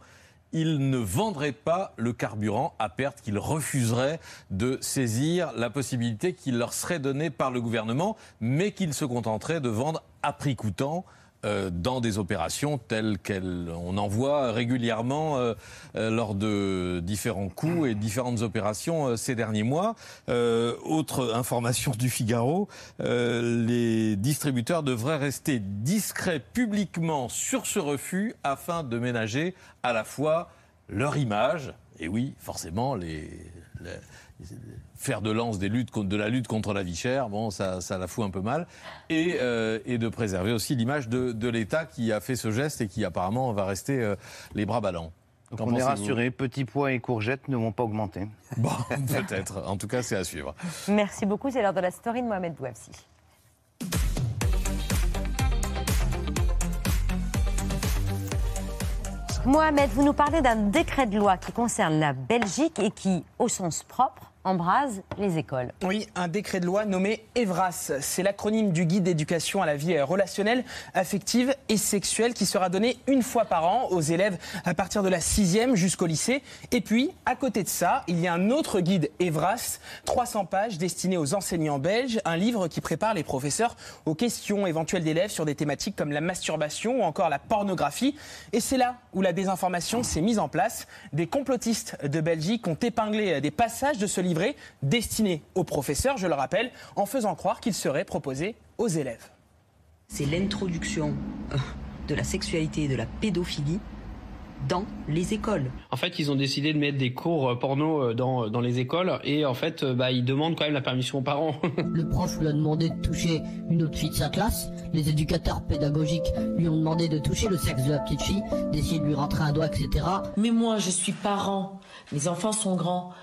il ne vendrait pas le carburant à perte, qu'il refuserait de saisir la possibilité qui leur serait donnée par le gouvernement, mais qu'il se contenterait de vendre à prix coûtant dans des opérations telles qu'on en voit régulièrement euh, euh, lors de différents coups et différentes opérations ces derniers mois. autre information du Figaro, les distributeurs devraient rester discrets publiquement sur ce refus afin de ménager à la fois leur image, et oui, forcément, les faire de lance des luttes, de la lutte contre la vie chère, bon, ça, ça la fout un peu mal, et, euh, et de préserver aussi l'image de, de l'État qui a fait ce geste et qui apparemment va rester euh, les bras ballants. Donc on est rassuré, petits pois et courgettes ne vont pas augmenter. Bon, peut-être. En tout cas, c'est à suivre. Merci beaucoup. C'est l'heure de la story de Mohamed Bouafsi. Mohamed, vous nous parlez d'un décret de loi qui concerne la Belgique et qui, au sens propre, embrase les écoles. Oui, un décret de loi nommé EVRAS. C'est l'acronyme du guide d'éducation à la vie relationnelle, affective et sexuelle qui sera donné une fois par an aux élèves à partir de la sixième jusqu'au lycée. Et puis, à côté de ça, il y a un autre guide EVRAS, 300 pages destiné aux enseignants belges, un livre qui prépare les professeurs aux questions éventuelles d'élèves sur des thématiques comme la masturbation ou encore la pornographie. Et c'est là où la désinformation s'est mise en place. Des complotistes de Belgique ont épinglé des passages de ce livre destiné aux professeurs, je le rappelle, en faisant croire qu'il serait proposé aux élèves. C'est l'introduction euh, de la sexualité et de la pédophilie dans les écoles. En fait, ils ont décidé de mettre des cours euh, porno euh, dans, dans les écoles et en fait, bah, ils demandent quand même la permission aux parents. Le prof lui a demandé de toucher une autre fille de sa classe. Les éducateurs pédagogiques lui ont demandé de toucher le sexe de la petite fille, d'essayer de lui rentrer un doigt, etc. Mais moi, je suis parent. Mes enfants sont grands.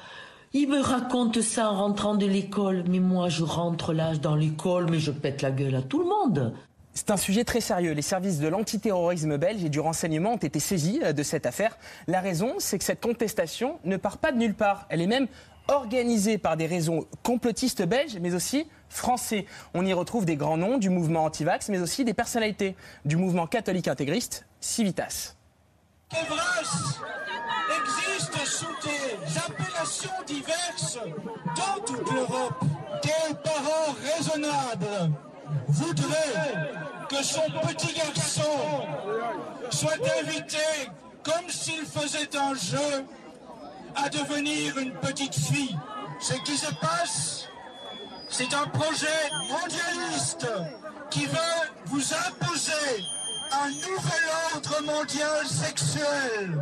Il me raconte ça en rentrant de l'école, mais moi je rentre là dans l'école, mais je pète la gueule à tout le monde. C'est un sujet très sérieux. Les services de l'antiterrorisme belge et du renseignement ont été saisis euh, de cette affaire. La raison, c'est que cette contestation ne part pas de nulle part. Elle est même organisée par des raisons complotistes belges, mais aussi français. On y retrouve des grands noms du mouvement anti-vax, mais aussi des personnalités du mouvement catholique intégriste, Civitas existe sous des appellations diverses dans toute l'Europe. Quel parent raisonnable voudrait que son petit garçon soit invité comme s'il faisait un jeu à devenir une petite fille. Ce qui se passe, c'est un projet mondialiste qui veut vous imposer un nouvel ordre mondial sexuel.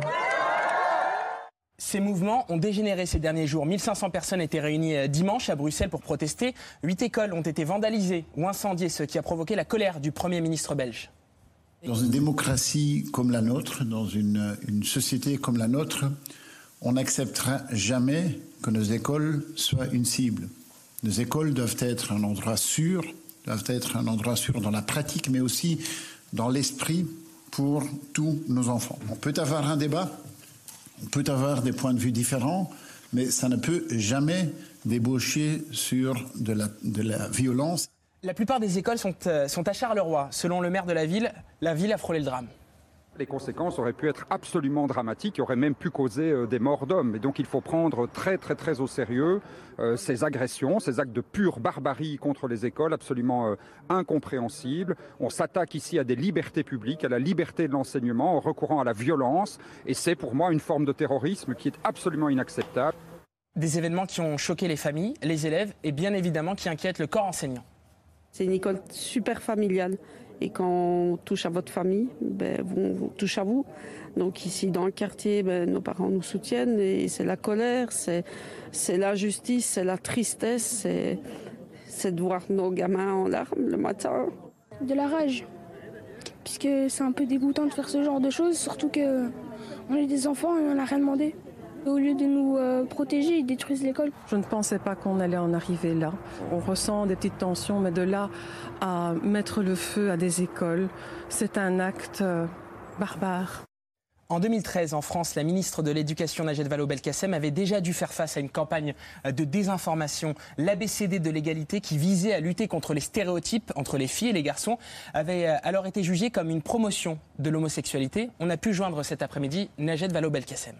Ces mouvements ont dégénéré ces derniers jours. 1500 personnes étaient réunies euh, dimanche à Bruxelles pour protester. Huit écoles ont été vandalisées ou incendiées, ce qui a provoqué la colère du Premier ministre belge. Dans une démocratie comme la nôtre, dans une, une société comme la nôtre, on n'acceptera jamais que nos écoles soient une cible. Nos écoles doivent être un endroit sûr, doivent être un endroit sûr dans la pratique, mais aussi dans l'esprit pour tous nos enfants. On peut avoir un débat, on peut avoir des points de vue différents, mais ça ne peut jamais débaucher sur de la, violence. La plupart des écoles euh, sont à Charleroi. Selon le maire de la ville, la ville a frôlé le drame. Les conséquences auraient pu être absolument dramatiques, auraient même pu causer euh, des morts d'hommes. Et donc il faut prendre très très très au sérieux euh, ces agressions, ces actes de pure barbarie contre les écoles, absolument euh, incompréhensibles. On s'attaque ici à des libertés publiques, à la liberté de l'enseignement, en recourant à la violence. Et c'est pour moi une forme de terrorisme qui est absolument inacceptable. Des événements qui ont choqué les familles, les élèves et bien évidemment qui inquiètent le corps enseignant. C'est une école super familiale. Et quand on touche à votre famille, ben, on, touche à vous. Donc ici dans le quartier, ben, nos parents nous soutiennent et c'est la colère, c'est, la justice, c'est la tristesse, c'est, de voir nos gamins en larmes le matin. De la rage, puisque c'est un peu dégoûtant de faire ce genre de choses, surtout que on est des enfants et on n'a rien demandé. Au lieu de nous euh, protéger, ils détruisent l'école. Je ne pensais pas qu'on allait en arriver là. On ressent des petites tensions, mais de là à mettre le feu à des écoles, c'est un acte euh, barbare. En 2013, en France, la ministre de l'Éducation, Najed Vallaud-Belkacem, avait déjà dû faire face à une campagne de désinformation. L'ABCD de l'égalité, qui visait à lutter contre les stéréotypes entre les filles et les garçons, avait euh, alors été jugée comme une promotion de l'homosexualité. On a pu joindre cet après-midi Najed Vallaud-Belkacem.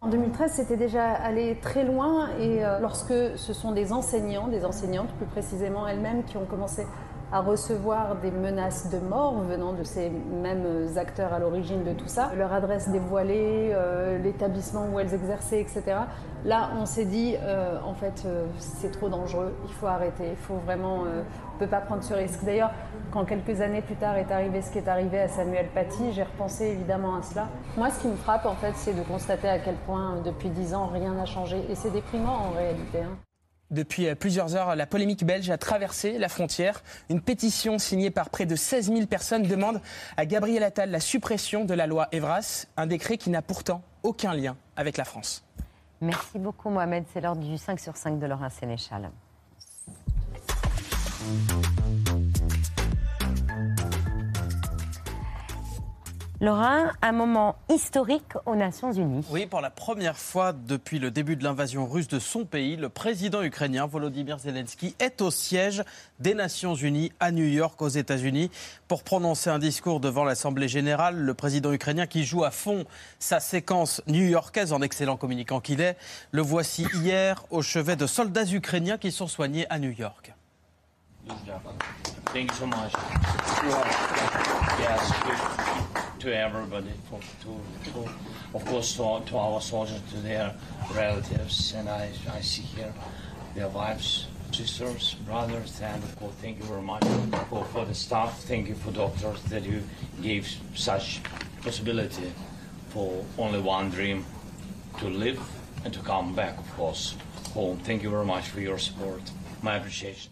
En 2013, c'était déjà allé très loin et euh, lorsque ce sont des enseignants, des enseignantes plus précisément elles-mêmes, qui ont commencé à recevoir des menaces de mort venant de ces mêmes acteurs à l'origine de tout ça, leur adresse dévoilée, euh, l'établissement où elles exerçaient, etc. Là, on s'est dit, euh, en fait, euh, c'est trop dangereux, il faut arrêter, il faut vraiment, euh, on ne peut pas prendre ce risque. D'ailleurs, quand quelques années plus tard est arrivé ce qui est arrivé à Samuel Paty, j'ai repensé évidemment à cela. Moi, ce qui me frappe, en fait, c'est de constater à quel point, depuis dix ans, rien n'a changé. Et c'est déprimant en réalité. hein. Depuis euh, plusieurs heures, la polémique belge a traversé la frontière. Une pétition signée par près de 16 000 personnes demande à Gabriel Attal la suppression de la loi Evras, un décret qui n'a pourtant aucun lien avec la France. Merci beaucoup Mohamed, c'est l'heure du 5 sur 5 de Laurent Sénéchal. Laurent, un moment historique aux Nations Unies. Oui, pour la première fois depuis le début de l'invasion russe de son pays, le président ukrainien Volodymyr Zelensky est au siège des Nations Unies à New York, aux États-Unis, pour prononcer un discours devant l'Assemblée générale. Le président ukrainien qui joue à fond sa séquence new-yorkaise en excellent communicant qu'il est, le voici hier au chevet de soldats ukrainiens qui sont soignés à New York. Thank you so much. Yes, to, to everybody, for, to, to, of course, to, to our soldiers, to their relatives, and I, I see here their wives, sisters, brothers, and of course, thank you very much for, for the staff. Thank you for doctors that you gave such possibility for only one dream to live and to come back, of course, home. Thank you very much for your support. My appreciation.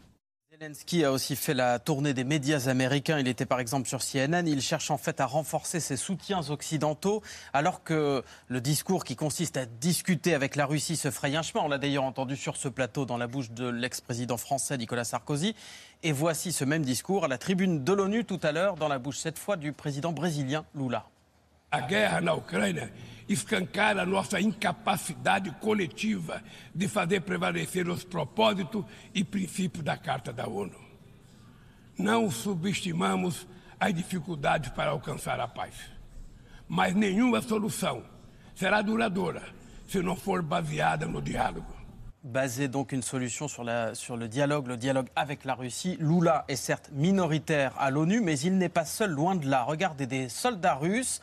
Zelensky a aussi fait la tournée des médias américains. Il était par exemple sur CNN. Il cherche en fait à renforcer ses soutiens occidentaux, alors que le discours qui consiste à discuter avec la Russie se fraye un chemin. On l'a d'ailleurs entendu sur ce plateau dans la bouche de l'ex-président français Nicolas Sarkozy. Et voici ce même discours à la tribune de l'ONU tout à l'heure, dans la bouche cette fois du président brésilien Lula. A guerra na Ucrânia escancara a nossa incapacidade coletiva de fazer prevalecer os propósitos e princípios da Carta da ONU. Não subestimamos as dificuldades para alcançar a paz. Mas nenhuma solução será duradoura se não for baseada no diálogo. Baser donc une solution sur, la- sur le dialogue, le dialogue avec la Russie. Lula est certes minoritaire à l'ONU, mais il n'est pas seul, loin de là. Regardez, des soldats russes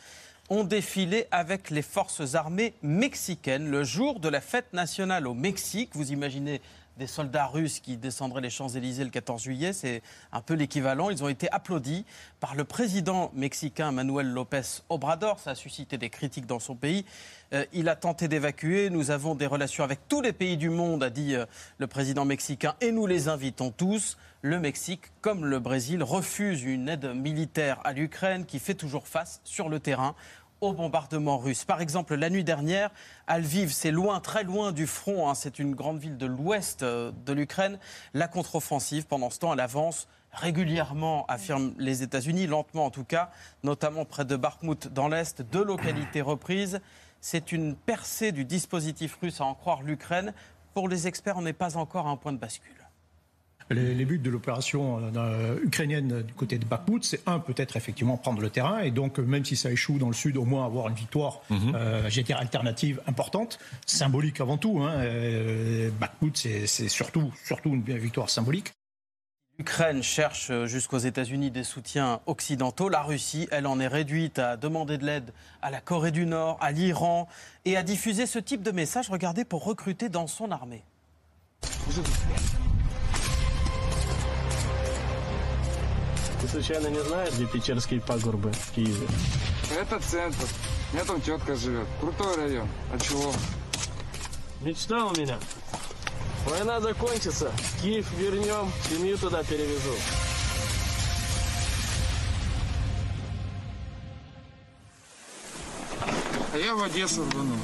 ont défilé avec les forces armées mexicaines le jour de la fête nationale au Mexique. Vous imaginez des soldats russes qui descendraient les Champs-Élysées le 14 juillet, c'est un peu l'équivalent. Ils ont été applaudis par le président mexicain Manuel López Obrador. Ça a suscité des critiques dans son pays. Euh, il a tenté d'évacuer. Nous avons des relations avec tous les pays du monde, a dit euh, le président mexicain, et nous les invitons tous. Le Mexique, comme le Brésil, refuse une aide militaire à l'Ukraine qui fait toujours face sur le terrain au bombardement russe. Par exemple, la nuit dernière, à Lviv, c'est loin, très loin du front, hein, c'est une grande ville de l'ouest euh, de l'Ukraine. La contre-offensive, pendant ce temps, elle avance régulièrement, affirment les États-Unis, lentement en tout cas, notamment près de Bakhmut dans l'est, deux localités reprises. C'est une percée du dispositif russe à en croire l'Ukraine. Pour les experts, on n'est pas encore à un point de bascule. Les, les buts de l'opération euh, ukrainienne du côté de Bakhmut, c'est un, peut-être effectivement prendre le terrain, et donc euh, même si ça échoue dans le sud, au moins avoir une victoire, euh, j'allais dire alternative importante, symbolique avant tout. Hein. Euh, Bakhmut, c'est surtout, surtout une victoire symbolique. L'Ukraine cherche euh, jusqu'aux États-Unis des soutiens occidentaux. La Russie, elle en est réduite à demander de l'aide à la Corée du Nord, à l'Iran et à diffuser ce type de message, regardez, pour recruter dans son armée. Ты случайно не знаешь, где Печерские пагорбы в Киеве? Это центр. У меня там тетка живет. Крутой район. А чего? Мечта у меня. Война закончится, Киев вернем, семью туда перевезу. А я в Одессу рвану.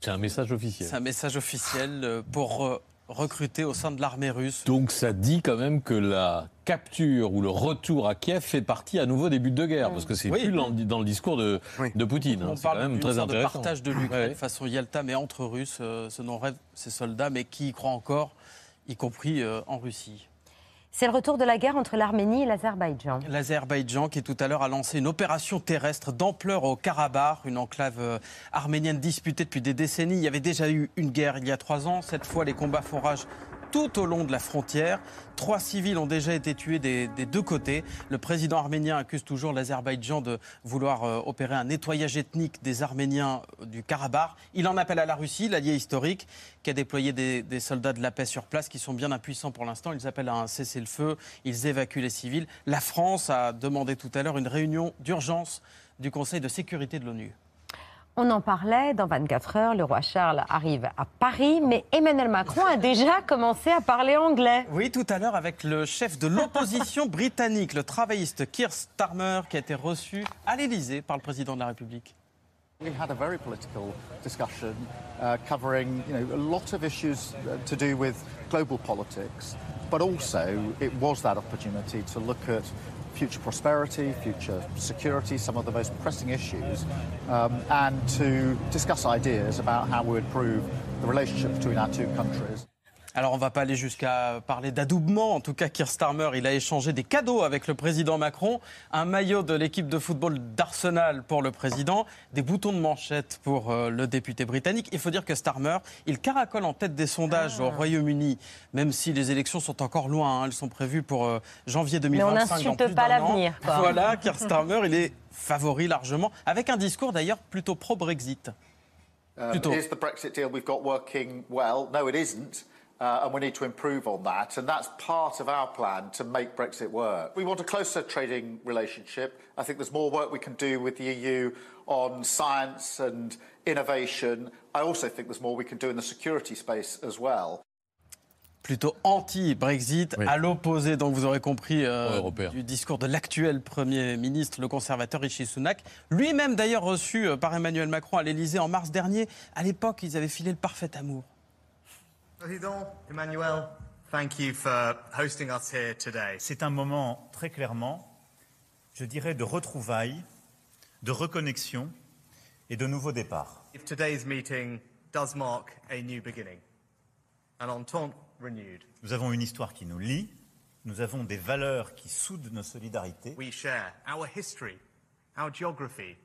C'est un message officiel. C'est un message officiel euh, pour recruter au sein de l'armée russe. Donc ça dit quand même que la capture ou le retour à Kiev fait partie à nouveau des buts de guerre, parce que c'est Oui. plus dans, dans le discours de, de Poutine. hein. On C'est quand parle même très sorte de intéressant. partage de l'Ukraine Ouais. façon Yalta, mais entre Russes, euh, ce dont rêvent ces soldats, mais qui y croient encore, y compris euh, en Russie. C'est le retour de la guerre entre l'Arménie et l'Azerbaïdjan. L'Azerbaïdjan, qui tout à l'heure a lancé une opération terrestre d'ampleur au Karabakh, une enclave euh, arménienne disputée depuis des décennies. Il y avait déjà eu une guerre il y a trois ans. Cette fois, les combats font rage tout au long de la frontière. Trois civils ont déjà été tués des, deux côtés. Le président arménien accuse toujours l'Azerbaïdjan de vouloir euh, opérer un nettoyage ethnique des Arméniens euh, du Karabakh. Il en appelle à la Russie, l'allié historique, qui a déployé des soldats de la paix sur place qui sont bien impuissants pour l'instant. Ils appellent à un cessez-le-feu, ils évacuent les civils. La France a demandé tout à l'heure une réunion d'urgence du Conseil de sécurité de l'ONU. On en parlait, dans 24 heures, le roi Charles arrive à Paris, mais Emmanuel Macron a déjà commencé à parler anglais. Oui, tout à l'heure avec le chef de l'opposition britannique, le travailliste Keir Starmer, qui a été reçu à l'Élysée par le président de la République. We had a very political discussion uh, covering you know, a lot of issues uh, to do with global politics, but also it was that opportunity to look at future prosperity, future security, some of the most pressing issues, um, and to discuss ideas about how we would improve the relationship between our two countries. Alors on va pas aller jusqu'à parler d'adoubement. En tout cas, Keir Starmer, il a échangé des cadeaux avec le président Macron. Un maillot de l'équipe de football d'Arsenal pour le président, des boutons de manchette pour euh, le député britannique. Il faut dire que Starmer, il caracole en tête des sondages au Royaume-Uni, même si les élections sont encore loin. hein. Elles sont prévues pour euh, janvier 2025. Mais on n'insulte pas l'avenir. Voilà, Keir Starmer, il est favori largement, avec un discours d'ailleurs plutôt pro-Brexit. Um, is the Brexit deal we've got working well? No, it isn't. Uh, and we need to improve on that. And that's part of our plan to make Brexit work. We want a closer trading relationship. I think there's more work we can do with the EU on science and innovation. I also think there's more we can do in the security space as well. plutôt anti-Brexit, à l'opposé, donc vous aurez compris, euh, du discours de l'actuel Premier ministre, le conservateur Rishi Sunak, lui-même d'ailleurs reçu euh, par Emmanuel Macron à l'Élysée en mars dernier. À l'époque, ils avaient filé le parfait amour. Emmanuel, thank you for hosting us here today. C'est un moment très clairement, je dirais, de retrouvailles, de reconnexion et de nouveaux départs. If today's meeting does mark a new beginning, an entente renewed, Nous avons une histoire qui nous lie, nous avons des valeurs qui soudent nos solidarités. we share our history, our geography,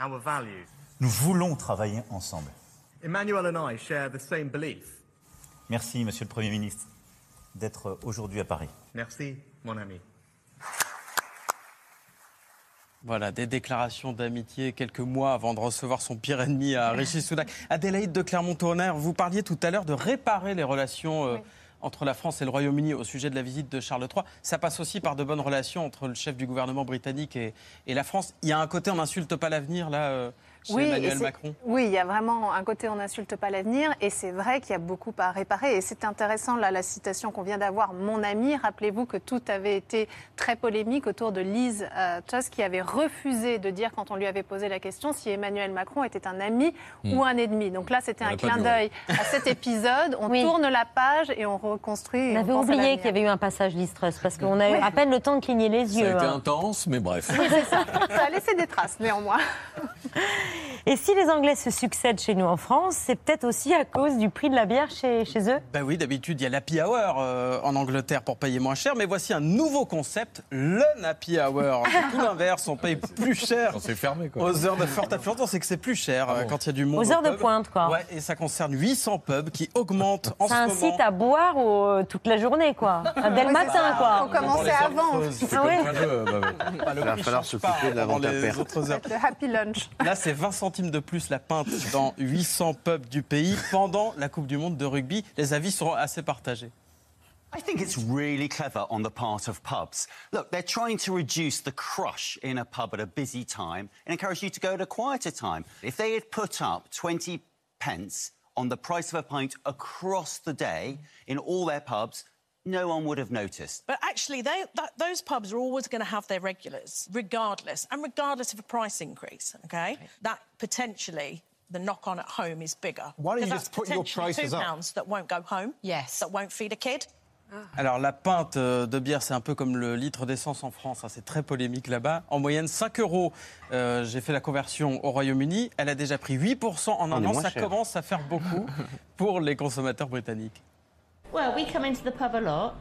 our values. Nous voulons travailler ensemble. Emmanuel and I share the same belief. Merci, Monsieur le Premier ministre, d'être aujourd'hui à Paris. Merci, mon ami. Voilà, des déclarations d'amitié quelques mois avant de recevoir son pire ennemi à Rishi Sunak. Adélaïde de Clermont-Tonnerre, vous parliez tout à l'heure de réparer les relations euh, entre la France et le Royaume-Uni au sujet de la visite de Charles III. Ça passe aussi par de bonnes relations entre le chef du gouvernement britannique et, et la France. Il y a un côté, on n'insulte pas l'avenir, là, euh, chez et Emmanuel Macron. Oui, il y a vraiment un côté on n'insulte pas l'avenir et c'est vrai qu'il y a beaucoup à réparer. Et c'est intéressant, là, la citation qu'on vient d'avoir, mon ami. Rappelez-vous que tout avait été très polémique autour de Liz euh, Truss qui avait refusé de dire, quand on lui avait posé la question, si Emmanuel Macron était un ami Hmm. ou un ennemi. Donc là, c'était un clin d'œil à cet épisode. On Oui. tourne la page et on reconstruit. On avait oublié qu'il y avait eu un passage Listrus, parce qu'on a eu Oui. à peine le temps de cligner les Ça yeux. a été hein. intense, mais bref. Oui, c'est ça. Ça a laissé des traces, néanmoins. Et si les Anglais se succèdent chez nous en France, c'est peut-être aussi à cause du prix de la bière chez, chez eux? Ben oui, d'habitude, il y a l'happy hour euh, en Angleterre pour payer moins cher, mais voici un nouveau concept, le happy hour. C'est tout l'inverse, on paye plus cher. C'est fermé, quoi. Aux heures de forte affluence, on sait que c'est plus cher euh, quand il y a du monde. Aux au heures de pointe, quoi. Ouais, et ça concerne 800 pubs qui augmentent en Ça ce moment. incite à boire au- toute la journée, quoi. Dès le c'est matin, ça. quoi. Faut commencer avant. Ah ouais Ah, le Il va falloir s'occuper de la vente à perte. autres heures. Le happy lunch. Là, c'est 20 centimes de plus la pinte dans 800 pubs du pays pendant la Coupe du Monde de rugby. Les avis seront assez partagés. I think it's really clever on the part of pubs. Look, they're trying to reduce the crush in a pub at a busy time and encourage you to go at a quieter time. If they had put up 20 pence on the price of a pint across the day in all their pubs, no one would have noticed. But actually, they, that, those pubs are always going to have their regulars, regardless, and regardless of a price increase. Okay, that potentially the knock-on at home is bigger. Why don't you just that's put your potentially prices two up? pounds that won't go home. Yes. That won't feed a kid. Alors la pinte euh, de bière, c'est un peu comme le litre d'essence en France. hein, C'est très polémique là-bas. En moyenne, 5 euros. Euh, J'ai fait la conversion au Royaume-Uni. Elle a déjà pris 8% en On un an. Ça cher. commence à faire beaucoup pour les consommateurs britanniques. Well, we come into the pub a lot.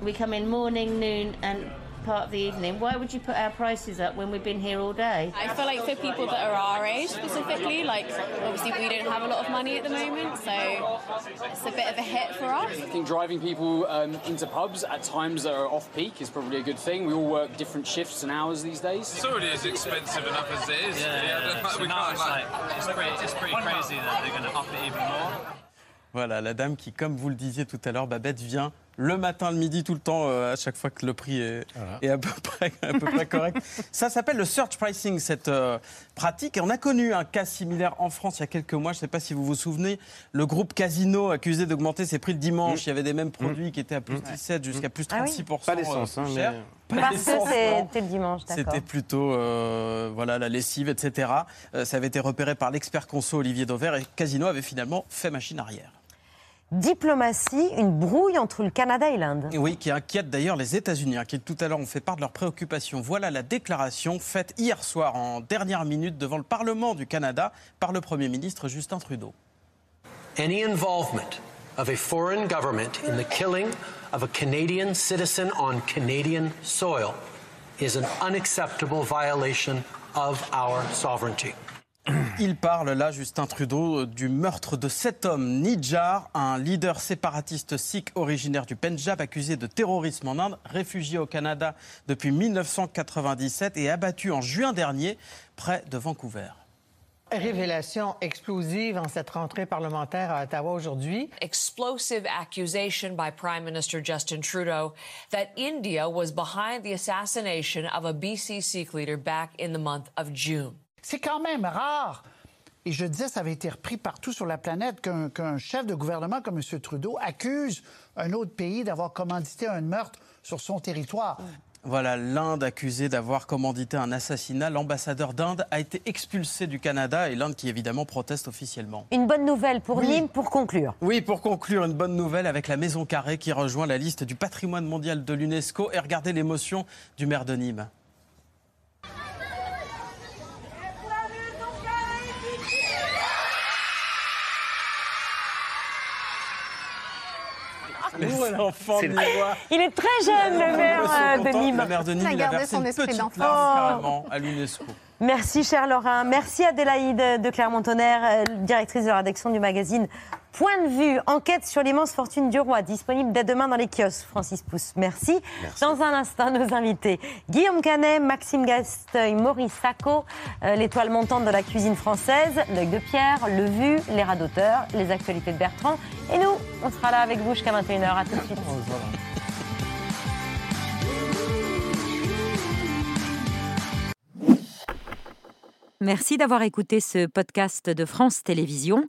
We come in morning, noon, and part of the evening. Why would you put our prices up when we've been here all day? I feel like for people that are our age specifically, like obviously we don't have a lot of money at the moment, so it's a bit of a hit for us. I think driving people um, into pubs at times that are off peak is probably a good thing. We all work different shifts and hours these days. It's already as expensive enough as it is. Yeah, yeah, I don't- so we now can't it's like- like- it's pretty, it's pretty crazy that they're going to up it even more. Voilà, la dame qui, comme vous le disiez tout à l'heure, Babette vient le matin, le midi, tout le temps, euh, à chaque fois que le prix est, est à, peu près, à peu près correct. Ça s'appelle le search pricing, cette euh, pratique. Et on a connu un cas similaire en France il y a quelques mois. Je ne sais pas si vous vous souvenez. Le groupe Casino accusé d'augmenter ses prix le dimanche. Il y avait des mêmes produits qui étaient à plus 17 jusqu'à plus Ah oui. 36%. Pas d'essence, euh, hein, mais- cher. Pas Parce que c'était le dimanche, d'accord. C'était plutôt euh, voilà, la lessive, etc. Euh, ça avait été repéré par l'expert conso Olivier Dauvert et Casino avait finalement fait machine arrière. Diplomatie, une brouille entre le Canada et l'Inde. Oui, qui inquiète d'ailleurs les États-Unis, hein, qui tout à l'heure ont fait part de leurs préoccupations. Voilà la déclaration faite hier soir en dernière minute devant le Parlement du Canada par le Premier ministre Justin Trudeau. Any involvement of a foreign government in the killing of a Canadian citizen on Canadian soil is an unacceptable violation of our sovereignty. Il parle là, Justin Trudeau, du meurtre de cet homme, Nijjar, un leader séparatiste sikh originaire du Pendjab, accusé de terrorisme en Inde, réfugié au Canada depuis 1997 et abattu en juin dernier près de Vancouver. Révélation explosive en cette rentrée parlementaire à Ottawa aujourd'hui. explosive accusation by Prime Minister Justin Trudeau that India was behind the assassination of a BC Sikh leader back in the month of June. C'est quand même rare. Et je disais, ça avait été repris partout sur la planète qu'un chef de gouvernement comme M. Trudeau accuse un autre pays d'avoir commandité un meurtre sur son territoire. Voilà, l'Inde accusée d'avoir commandité un assassinat. L'ambassadeur d'Inde a été expulsé du Canada et l'Inde qui évidemment proteste officiellement. Une bonne nouvelle pour Oui. Nîmes pour conclure. Oui, pour conclure, une bonne nouvelle avec la Maison Carrée qui rejoint la liste du patrimoine mondial de l'UNESCO. Et regardez l'émotion du maire de Nîmes. Il est très jeune, le maire euh, de contents. Nîmes. Le maire de Nîmes, Il a versé son une esprit petite d'enfant. larme Oh. carrément à l'UNESCO. Merci, cher Laurent. Merci, Adélaïde de Clermont-Tonnerre, euh, directrice de la rédaction du magazine Point de vue, enquête sur l'immense fortune du roi, disponible dès demain dans les kiosques. Francis Pousse, merci. Dans un instant, nos invités Guillaume Canet, Maxime Gasteuil, Maurice Sacco, euh, l'étoile montante de la cuisine française, l'œil de Pierre, le vu, les rats d'auteur, les actualités de Bertrand. Et nous, on sera là avec vous jusqu'à 21h. À tout de suite. Merci d'avoir écouté ce podcast de France Télévisions.